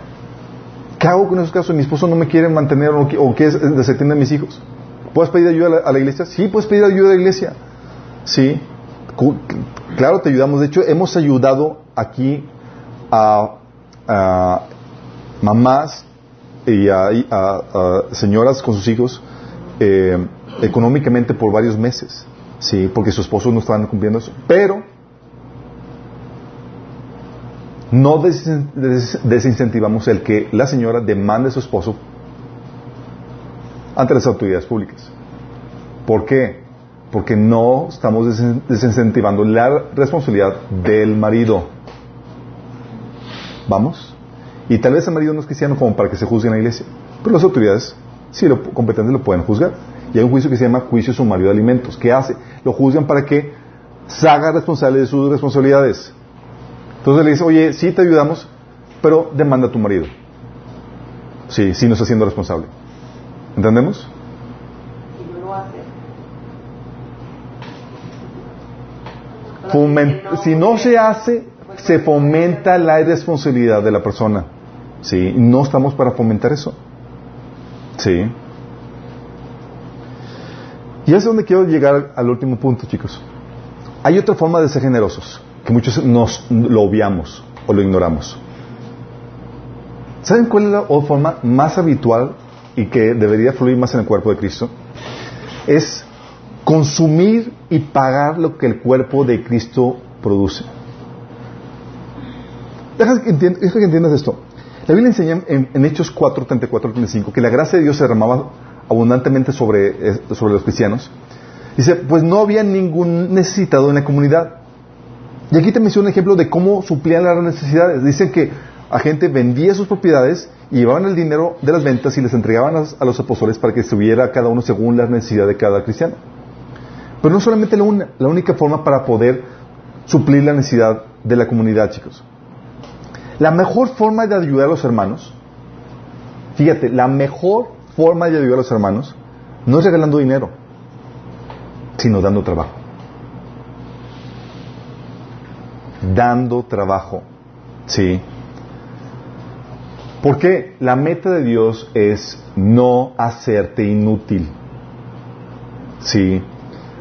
¿Qué hago con esos casos? Mi esposo no me quiere mantener o, o que desatiende a mis hijos. ¿Puedes pedir ayuda a la, iglesia? Sí, puedes pedir ayuda a la iglesia. Sí, claro, te ayudamos. De hecho, hemos ayudado aquí a, mamás y a, señoras con sus hijos eh, económicamente por varios meses. Sí, porque sus esposos no estaban cumpliendo eso. Pero no desincentivamos el que la señora demande a su esposo ante las autoridades públicas. ¿Por qué? Porque no estamos desincentivando la responsabilidad del marido. ¿Vamos? Y tal vez el marido no es cristiano como para que se juzgue en la iglesia, pero las autoridades, si lo competentes, lo pueden juzgar. Y hay un juicio que se llama juicio sumario de alimentos. ¿Qué hace? Lo juzgan para que se haga responsable de sus responsabilidades. Entonces le dice, oye, sí te ayudamos, pero demanda a tu marido. Sí, sí no está siendo responsable. ¿Entendemos? si no se hace, se fomenta la irresponsabilidad de la persona. ¿Sí? No estamos para fomentar eso. ¿Sí? Y es donde quiero llegar al último punto, chicos. Hay otra forma de ser generosos, que muchos nos lo obviamos o lo ignoramos. ¿Saben cuál es la forma más habitual y que debería fluir más en el cuerpo de Cristo, es consumir y pagar lo que el cuerpo de Cristo produce. Deja que, entiendas esto. La Biblia enseña en, Hechos 4, 34, 35 que la gracia de Dios se derramaba abundantemente sobre, eh, sobre los cristianos. Dice, pues no había ningún necesitado en la comunidad. Y aquí te menciono un ejemplo de cómo suplían las necesidades. Dicen que la gente vendía sus propiedades y llevaban el dinero de las ventas y les entregaban a, los apóstoles para que estuviera cada uno según la necesidad de cada cristiano. Pero no solamente la, la única forma para poder suplir la necesidad de la comunidad, chicos. La mejor forma de ayudar a los hermanos, fíjate, la mejor forma de ayudar a los hermanos no es regalando dinero, sino dando trabajo. Dando trabajo. Sí. Porque la meta de Dios es no hacerte inútil. Sí.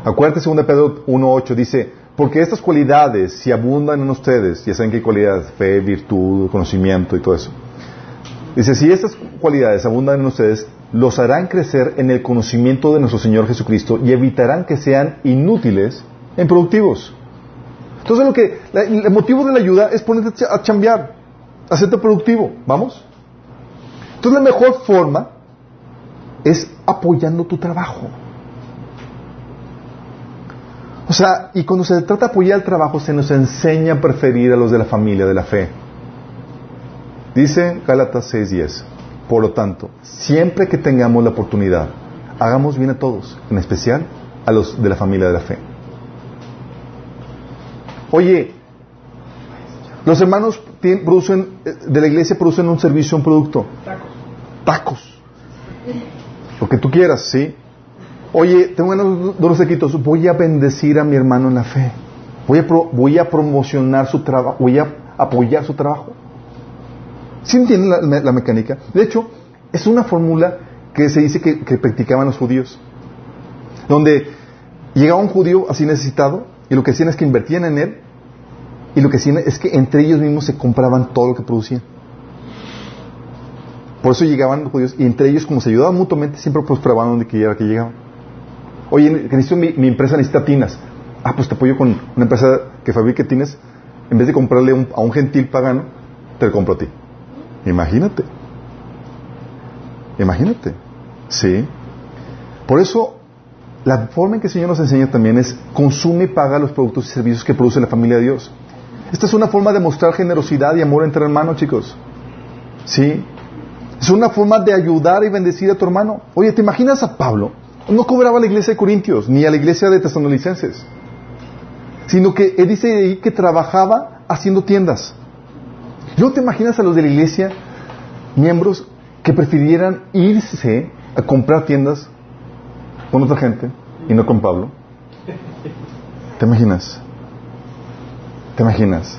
Acuérdate, 2 Pedro 1.8 dice, porque estas cualidades, si abundan en ustedes, ya saben qué cualidades, fe, virtud, conocimiento y todo eso. Dice, si estas cualidades abundan en ustedes, los harán crecer en el conocimiento de nuestro Señor Jesucristo y evitarán que sean inútiles en productivos. Entonces, lo que, el motivo de la ayuda es ponerte a chambear, hacerte productivo. ¿Vamos? Entonces la mejor forma es apoyando tu trabajo. O sea, y cuando se trata de apoyar el trabajo, se nos enseña a preferir a los de la familia, de la fe. Dice Gálatas 6:10. Por lo tanto, siempre que tengamos la oportunidad, hagamos bien a todos, en especial a los de la familia de la fe. Oye, los hermanos producen, eh, de la iglesia producen un servicio, un producto. Tacos. Tacos. Lo que tú quieras, ¿sí? Oye, tengo unos dos sequitos. Voy a bendecir a mi hermano en la fe. Voy a, voy a promocionar su trabajo. Voy a apoyar su trabajo. ¿Sí entienden la, mecánica? De hecho, es una fórmula que se dice que, practicaban los judíos. Donde llegaba un judío así necesitado y lo que hacían es que invertían en él y lo que hacían es que entre ellos mismos se compraban todo lo que producían. Por eso llegaban los judíos y entre ellos como se ayudaban mutuamente siempre prosperaban donde quiera que llegaban. Oye, que mi, mi, empresa necesita tinas. Ah, pues te apoyo con una empresa que fabrique tinas. En vez de comprarle a un gentil pagano, te lo compro a ti. Imagínate. Imagínate. Sí. Por eso la forma en que el Señor nos enseña también es consume y paga los productos y servicios que produce la familia de Dios. Esta es una forma de mostrar generosidad y amor entre hermanos, chicos. ¿Sí? Es una forma de ayudar y bendecir a tu hermano. Oye, ¿te imaginas a Pablo? No cobraba a la iglesia de Corintios, ni a la iglesia de Tesalonicenses, sino que él dice ahí que trabajaba haciendo tiendas. ¿No te imaginas a los de la iglesia, miembros, que prefirieran irse a comprar tiendas con otra gente y no con Pablo. ¿Te imaginas? ¿Te imaginas?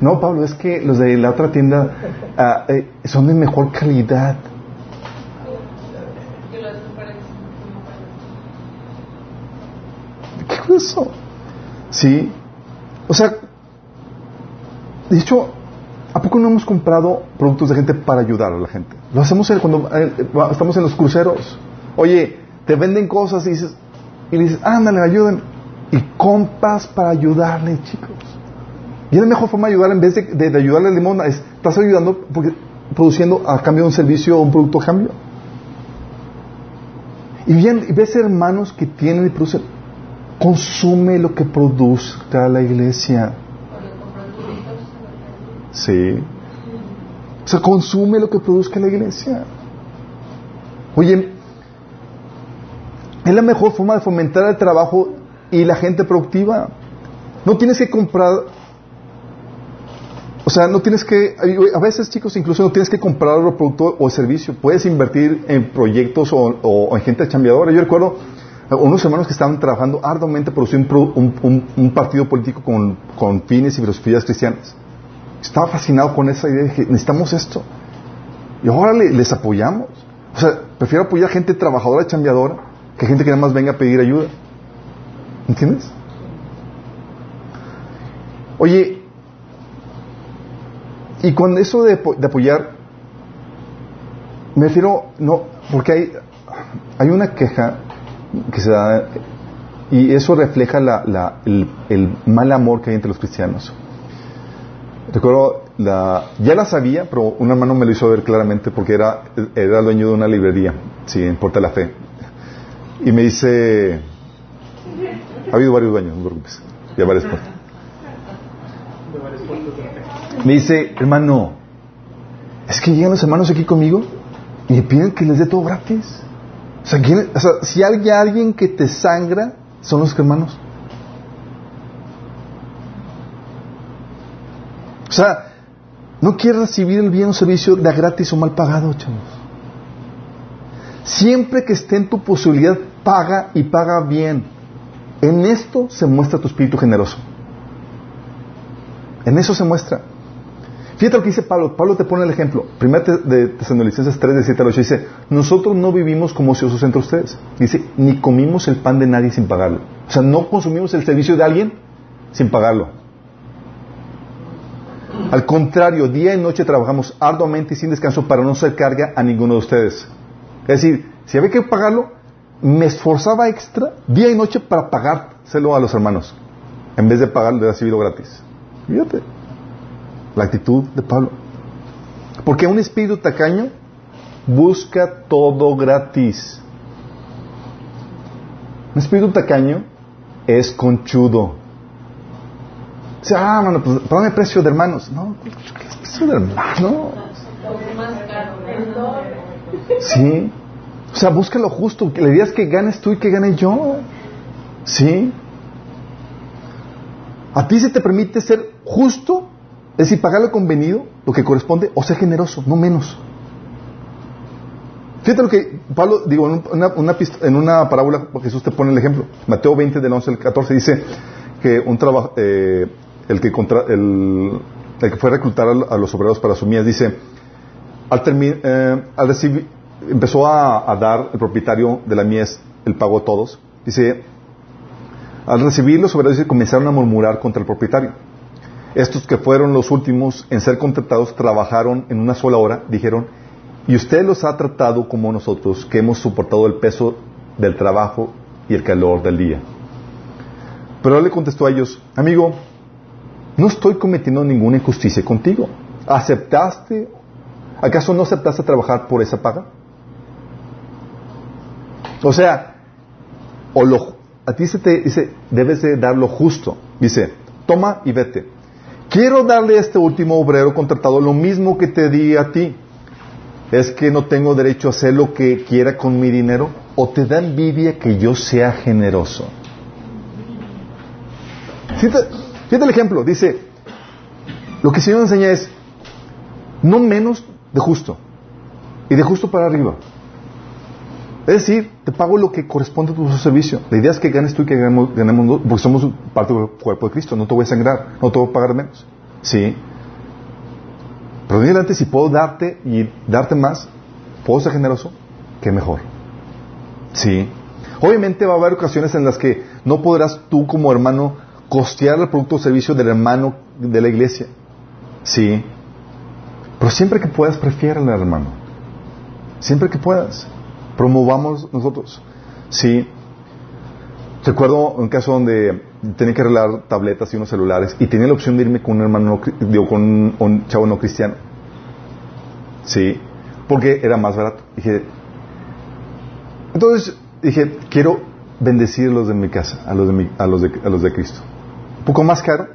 No, Pablo, es que los de la otra tienda ah, eh, son de mejor calidad. ¿Qué es eso? Sí. O sea, de hecho, ¿A poco no hemos comprado productos de gente para ayudar a la gente? Lo hacemos cuando eh, estamos en los cruceros. Oye, te venden cosas y dices, y dices, ándale, ayuden. Y compras para ayudarle, chicos. Y la mejor forma de ayudar en vez de, ayudarle al limón, es, estás ayudando porque, produciendo a cambio de un servicio o un producto a cambio. Y bien, y ves hermanos que tienen y producen, consume lo que produzca la iglesia. Sí. O sea, consume lo que produzca la iglesia. Oye, es la mejor forma de fomentar el trabajo y la gente productiva. No tienes que comprar, o sea, no tienes que, a veces chicos, incluso no tienes que comprar el producto o servicio. Puedes invertir en proyectos o, en gente chambeadora. Yo recuerdo unos hermanos que estaban trabajando arduamente produciendo un, un, partido político con fines y filosofías cristianas. Estaba fascinado con esa idea. Dije, necesitamos esto. Y ahora les apoyamos. O sea, prefiero apoyar a gente trabajadora, chambeadora, que gente que nada más venga a pedir ayuda. ¿Entiendes? Oye, y con eso de, apoyar, me refiero, no, porque hay, hay una queja que se da, y eso refleja el mal amor que hay entre los cristianos. Recuerdo, la, ya la sabía, pero un hermano me lo hizo ver claramente porque era, era dueño de una librería, sí, en Porta la Fe. Y me dice, ha habido varios dueños, no te ya varias Me dice, hermano, es que llegan los hermanos aquí conmigo y piden que les dé todo gratis. O sea, o sea si hay alguien que te sangra, son los hermanos. O sea, no quieres recibir el bien o servicio de gratis o mal pagado, chavos. Siempre que esté en tu posibilidad, paga y paga bien. En esto se muestra tu espíritu generoso. En eso se muestra. Fíjate lo que dice Pablo. Pablo te pone el ejemplo. Primero de Tesalonicenses 3, de 7 al 8 dice, nosotros no vivimos como ociosos entre ustedes. Dice, ni comimos el pan de nadie sin pagarlo. O sea, no consumimos el servicio de alguien sin pagarlo. Al contrario, día y noche trabajamos arduamente y sin descanso para no ser carga a ninguno de ustedes. Es decir, si había que pagarlo, me esforzaba extra día y noche para pagárselo a los hermanos, en vez de pagarlo de recibido gratis. Fíjate, la actitud de Pablo. Porque un espíritu tacaño busca todo gratis. Un espíritu tacaño es conchudo. Dice, ah, mano, pues el precio de hermanos. No, ¿qué es precio de hermanos? Sí. O sea, busca justo. La idea es que ganes tú y que gane yo. ¿Sí? A ti se te permite ser justo, es decir, pagar lo convenido, lo que corresponde, o ser generoso, no menos. Fíjate lo que Pablo, digo, en una, en una parábola, Jesús te pone el ejemplo. Mateo 20, del 11 al 14, dice que un trabajo, eh, el, que fue a reclutar a, los obreros para su mies, dice, al, eh, al recibir, empezó a, a, dar el propietario de la mies el pago a todos. Dice, al recibir los obreros comenzaron a murmurar contra el propietario. Estos que fueron los últimos en ser contratados trabajaron en una sola hora, dijeron, y usted los ha tratado como nosotros, que hemos soportado el peso del trabajo y el calor del día. Pero él le contestó a ellos, amigo, no estoy cometiendo ninguna injusticia contigo. ¿Aceptaste? ¿Acaso no aceptaste trabajar por esa paga? O sea, o lo, a ti se te dice, debes de dar lo justo. Dice, toma y vete. Quiero darle a este último obrero contratado lo mismo que te di a ti es que no tengo derecho a hacer lo que quiera con mi dinero o te da envidia que yo sea generoso. Fíjate, el ejemplo, dice, lo que el Señor enseña es no menos de justo y de justo para arriba. Es decir, te pago lo que corresponde a tu servicio. La idea es que ganes tú y que ganemos, porque somos parte del cuerpo de Cristo. No te voy a sangrar, no te voy a pagar menos. Sí, pero adelante, si puedo darte y darte más, puedo ser generoso, qué mejor. Sí. Obviamente va a haber ocasiones en las que no podrás tú como hermano costear el producto o servicio del hermano de la iglesia. Sí. Pero siempre que puedas, prefiérale al hermano. Siempre que puedas. Promovamos nosotros. Sí. Recuerdo un caso donde tenía que arreglar tabletas y unos celulares y tenía la opción de irme con un hermano, digo, con un, chavo no cristiano. Sí, porque era más barato. Dije, entonces dije, quiero bendecir a los de mi casa, a los de, mi, a los de, a los de Cristo. Un poco más caro,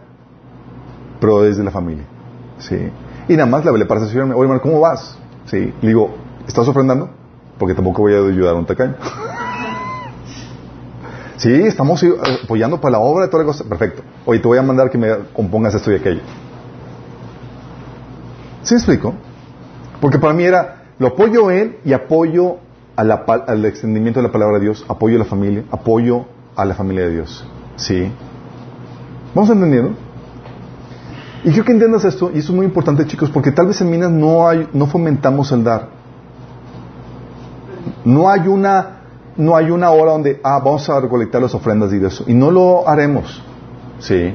pero desde la familia. Sí. Y nada más le hablé para asesorarme, oye hermano, ¿cómo vas? Sí. Le digo, ¿estás ofrendando? Porque tampoco voy a ayudar a un tacaño. [laughs] Sí, estamos apoyando para la obra de toda la cosa. Perfecto. Oye, te voy a mandar que me compongas esto y aquello. ¿Sí explico? Porque para mí era, lo apoyo él y apoyo al extendimiento de la palabra de Dios, apoyo a la familia, apoyo a la familia de Dios. ¿Sí? ¿Vamos entendiendo? Y quiero que entiendas esto, y eso es muy importante, chicos, porque tal vez en Minas no, hay, no fomentamos el dar. No hay una hora donde, ah, vamos a recolectar las ofrendas y de eso. Y no lo haremos. Sí.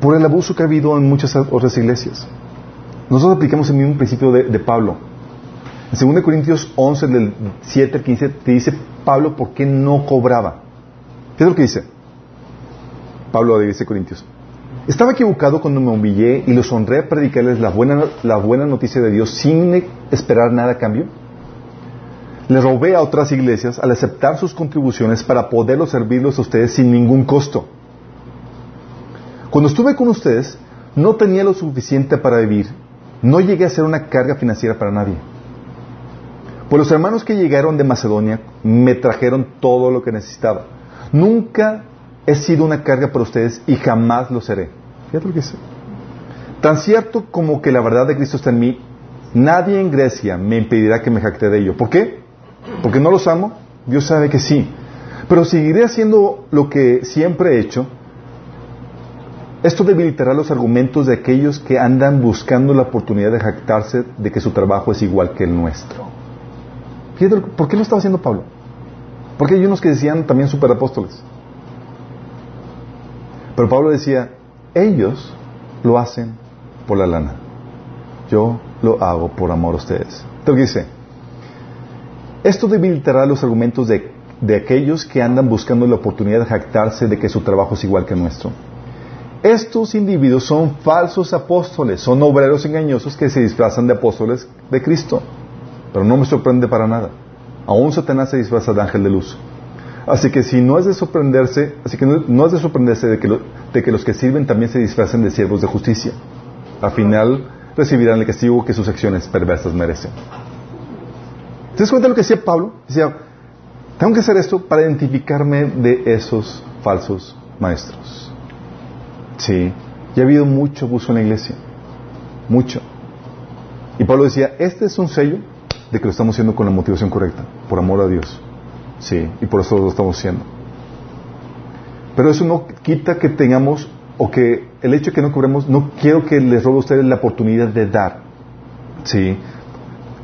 Por el abuso que ha habido en muchas otras iglesias. Nosotros aplicamos el mismo principio de, Pablo. En 2 Corintios 11, del 7 al 15, te dice Pablo por qué no cobraba. ¿Qué es lo que dice? Pablo de 2 Corintios. Estaba equivocado cuando me humillé y los honré a predicarles la buena, la buena noticia de Dios sin esperar nada a cambio le robé a otras iglesias al aceptar sus contribuciones para poderlos servirlos a ustedes sin ningún costo. Cuando estuve con ustedes, no tenía lo suficiente para vivir. No llegué a ser una carga financiera para nadie. Pues los hermanos que llegaron de Macedonia me trajeron todo lo que necesitaba. Nunca he sido una carga para ustedes y jamás lo seré. Fíjate lo que dice. Tan cierto como que la verdad de Cristo está en mí, nadie en Grecia me impedirá que me jacte de ello. ¿Por qué? porque no los amo, Dios sabe que sí. Pero seguiré haciendo lo que siempre he hecho. Esto debilitará los argumentos de aquellos que andan buscando la oportunidad de jactarse de que su trabajo es igual que el nuestro. Fíjate, ¿por qué lo estaba haciendo Pablo? Porque hay unos que decían también superapóstoles. Pero Pablo decía, ellos lo hacen por la lana. Yo lo hago por amor a ustedes. Entonces dice, esto debilitará los argumentos de, aquellos que andan buscando la oportunidad de jactarse de que su trabajo es igual que nuestro. Estos individuos son falsos apóstoles, son obreros engañosos que se disfrazan de apóstoles de Cristo. Pero no me sorprende para nada. Aún Satanás se disfraza de ángel de luz. Así que si no es de sorprenderse, así que no, es de sorprenderse de que, de que los que sirven también se disfracen de siervos de justicia. Al final recibirán el castigo que sus acciones perversas merecen. ¿Te das cuenta lo que decía Pablo? Decía, tengo que hacer esto para identificarme de esos falsos maestros. Sí, y ha habido mucho abuso en la iglesia. Mucho. Y Pablo decía, este es un sello de que lo estamos haciendo con la motivación correcta, por amor a Dios. Sí, y por eso lo estamos haciendo. Pero eso no quita que tengamos, o que el hecho de que no cobremos, no quiero que les robe a ustedes la oportunidad de dar. Sí.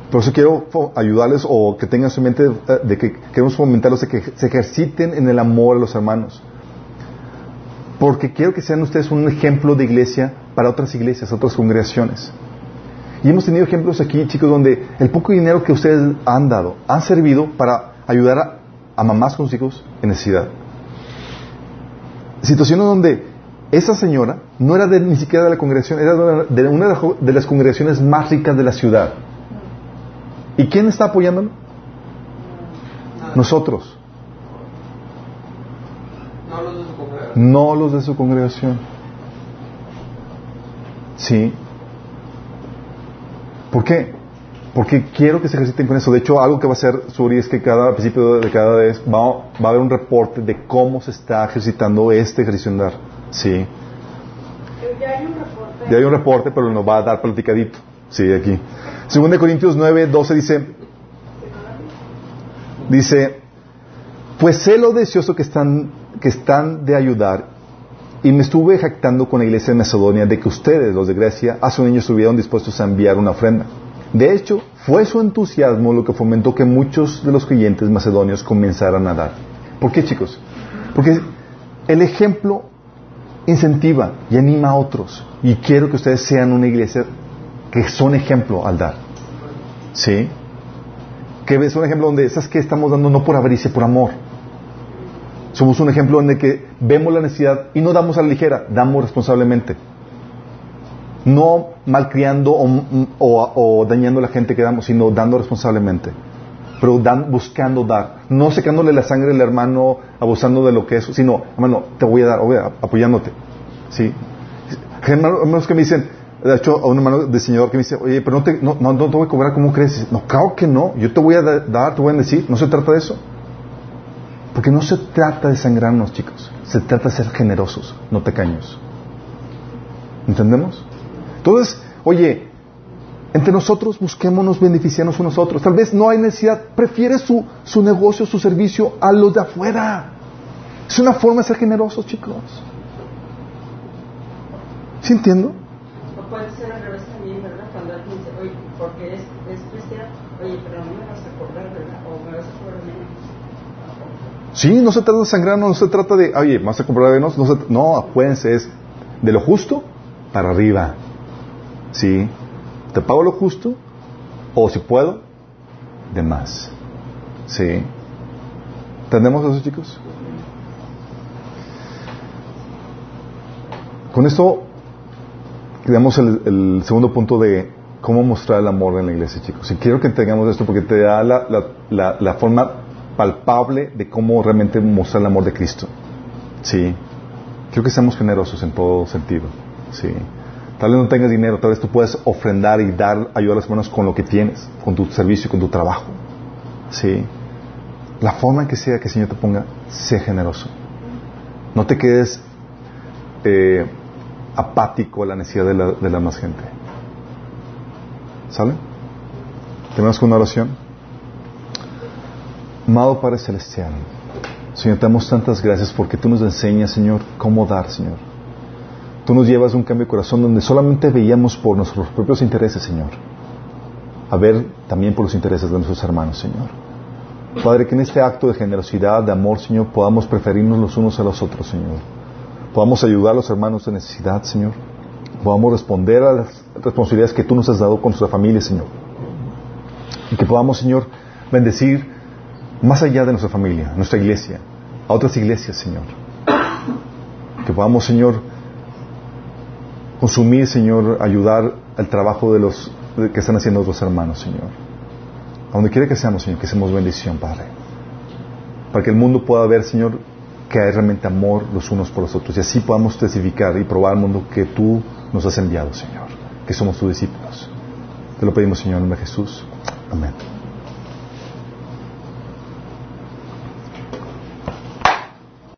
Por eso quiero ayudarles o que tengan su mente eh, de que queremos fomentarlos de que se ejerciten en el amor a los hermanos. Porque quiero que sean ustedes un ejemplo de iglesia para otras iglesias, otras congregaciones. Y hemos tenido ejemplos aquí, chicos, donde el poco dinero que ustedes han dado han servido para ayudar a, mamás con sus hijos en necesidad. Situaciones donde esa señora no era ni siquiera de la congregación, era de una de las congregaciones más ricas de la ciudad. ¿Y quién está apoyándolo? Nosotros. De. No los de su congregación. Sí. ¿Por qué? Porque quiero que se ejerciten con eso. De hecho, algo que va a hacer Suri es que cada principio de cada vez va, va a haber un reporte de cómo se está ejercitando este ejercicio. Sí. Ya hay un reporte. Ya hay un reporte, pero nos va a dar platicadito. Sí, aquí. Según de Corintios 9, 12 dice, dice, pues sé lo deseoso que están, que están de ayudar y me estuve jactando con la iglesia de Macedonia de que ustedes, los de Grecia, hace un año estuvieron dispuestos a enviar una ofrenda. De hecho, fue su entusiasmo lo que fomentó que muchos de los creyentes macedonios comenzaran a dar. ¿Por qué, chicos? Porque el ejemplo incentiva y anima a otros. Y quiero que ustedes sean una iglesia que son ejemplo al dar. ¿Sí? Que es un ejemplo donde esas que estamos dando no por avaricia, por amor. Somos un ejemplo en el que vemos la necesidad y no damos a la ligera, damos responsablemente. No malcriando o, dañando a la gente que damos, sino dando responsablemente. Pero dan, buscando dar. No secándole la sangre al hermano, abusando de lo que es, sino, hermano, te voy a dar, apoyándote. ¿Sí? Hermanos que me dicen, de hecho, a un hermano diseñador que me dice, oye, pero no te, no, no, te voy a cobrar como crees. No, claro que no. Yo te voy a dar, te voy a decir. No se trata de eso. Porque no se trata de sangrarnos, chicos. Se trata de ser generosos, no tacaños. ¿Entendemos? Entonces, oye, entre nosotros busquémonos beneficiarnos unos a otros. Tal vez no hay necesidad. Prefiere su, su negocio, su servicio a los de afuera. Es una forma de ser generosos, chicos. ¿Sí entiendo? puede ser al revés también, ¿verdad? Cuando alguien dice, oye, porque es, es cristiano, oye, pero no me vas a cobrar, ¿verdad? O me vas a cobrar menos. Sí, no se trata de sangrar, no se trata de, oye, vas a cobrar menos. No, se, no, acuérdense, es de lo justo para arriba. Sí, te pago lo justo, o si puedo, de más. Sí. ¿Entendemos eso, chicos? Con esto Digamos el, segundo punto de cómo mostrar el amor en la iglesia, chicos. Y quiero que entendamos esto porque te da la, la, la, forma palpable de cómo realmente mostrar el amor de Cristo. Sí. Quiero que seamos generosos en todo sentido. Sí. Tal vez no tengas dinero, tal vez tú puedes ofrendar y dar, ayudar a las personas con lo que tienes, con tu servicio, con tu trabajo. Sí. La forma en que sea que el Señor te ponga, sé generoso. No te quedes eh, apático a la necesidad de la, más gente. ¿Sale? Tenemos una oración. Amado Padre Celestial, Señor, te damos tantas gracias porque tú nos enseñas, Señor, cómo dar, Señor. Tú nos llevas a un cambio de corazón donde solamente veíamos por nuestros propios intereses, Señor, a ver también por los intereses de nuestros hermanos, Señor. Padre, que en este acto de generosidad, de amor, Señor, podamos preferirnos los unos a los otros, Señor podamos ayudar a los hermanos de necesidad, Señor. Podamos responder a las responsabilidades que tú nos has dado con nuestra familia, Señor. Y que podamos, Señor, bendecir más allá de nuestra familia, nuestra iglesia, a otras iglesias, Señor. Que podamos, Señor, consumir, Señor, ayudar al trabajo de los que están haciendo otros hermanos, Señor. A donde quiera que seamos, Señor, que seamos bendición, Padre. Para que el mundo pueda ver, Señor, que hay realmente amor los unos por los otros. Y así podamos testificar y probar al mundo que tú nos has enviado, Señor, que somos tus discípulos. Te lo pedimos, Señor, en nombre de Jesús. Amén.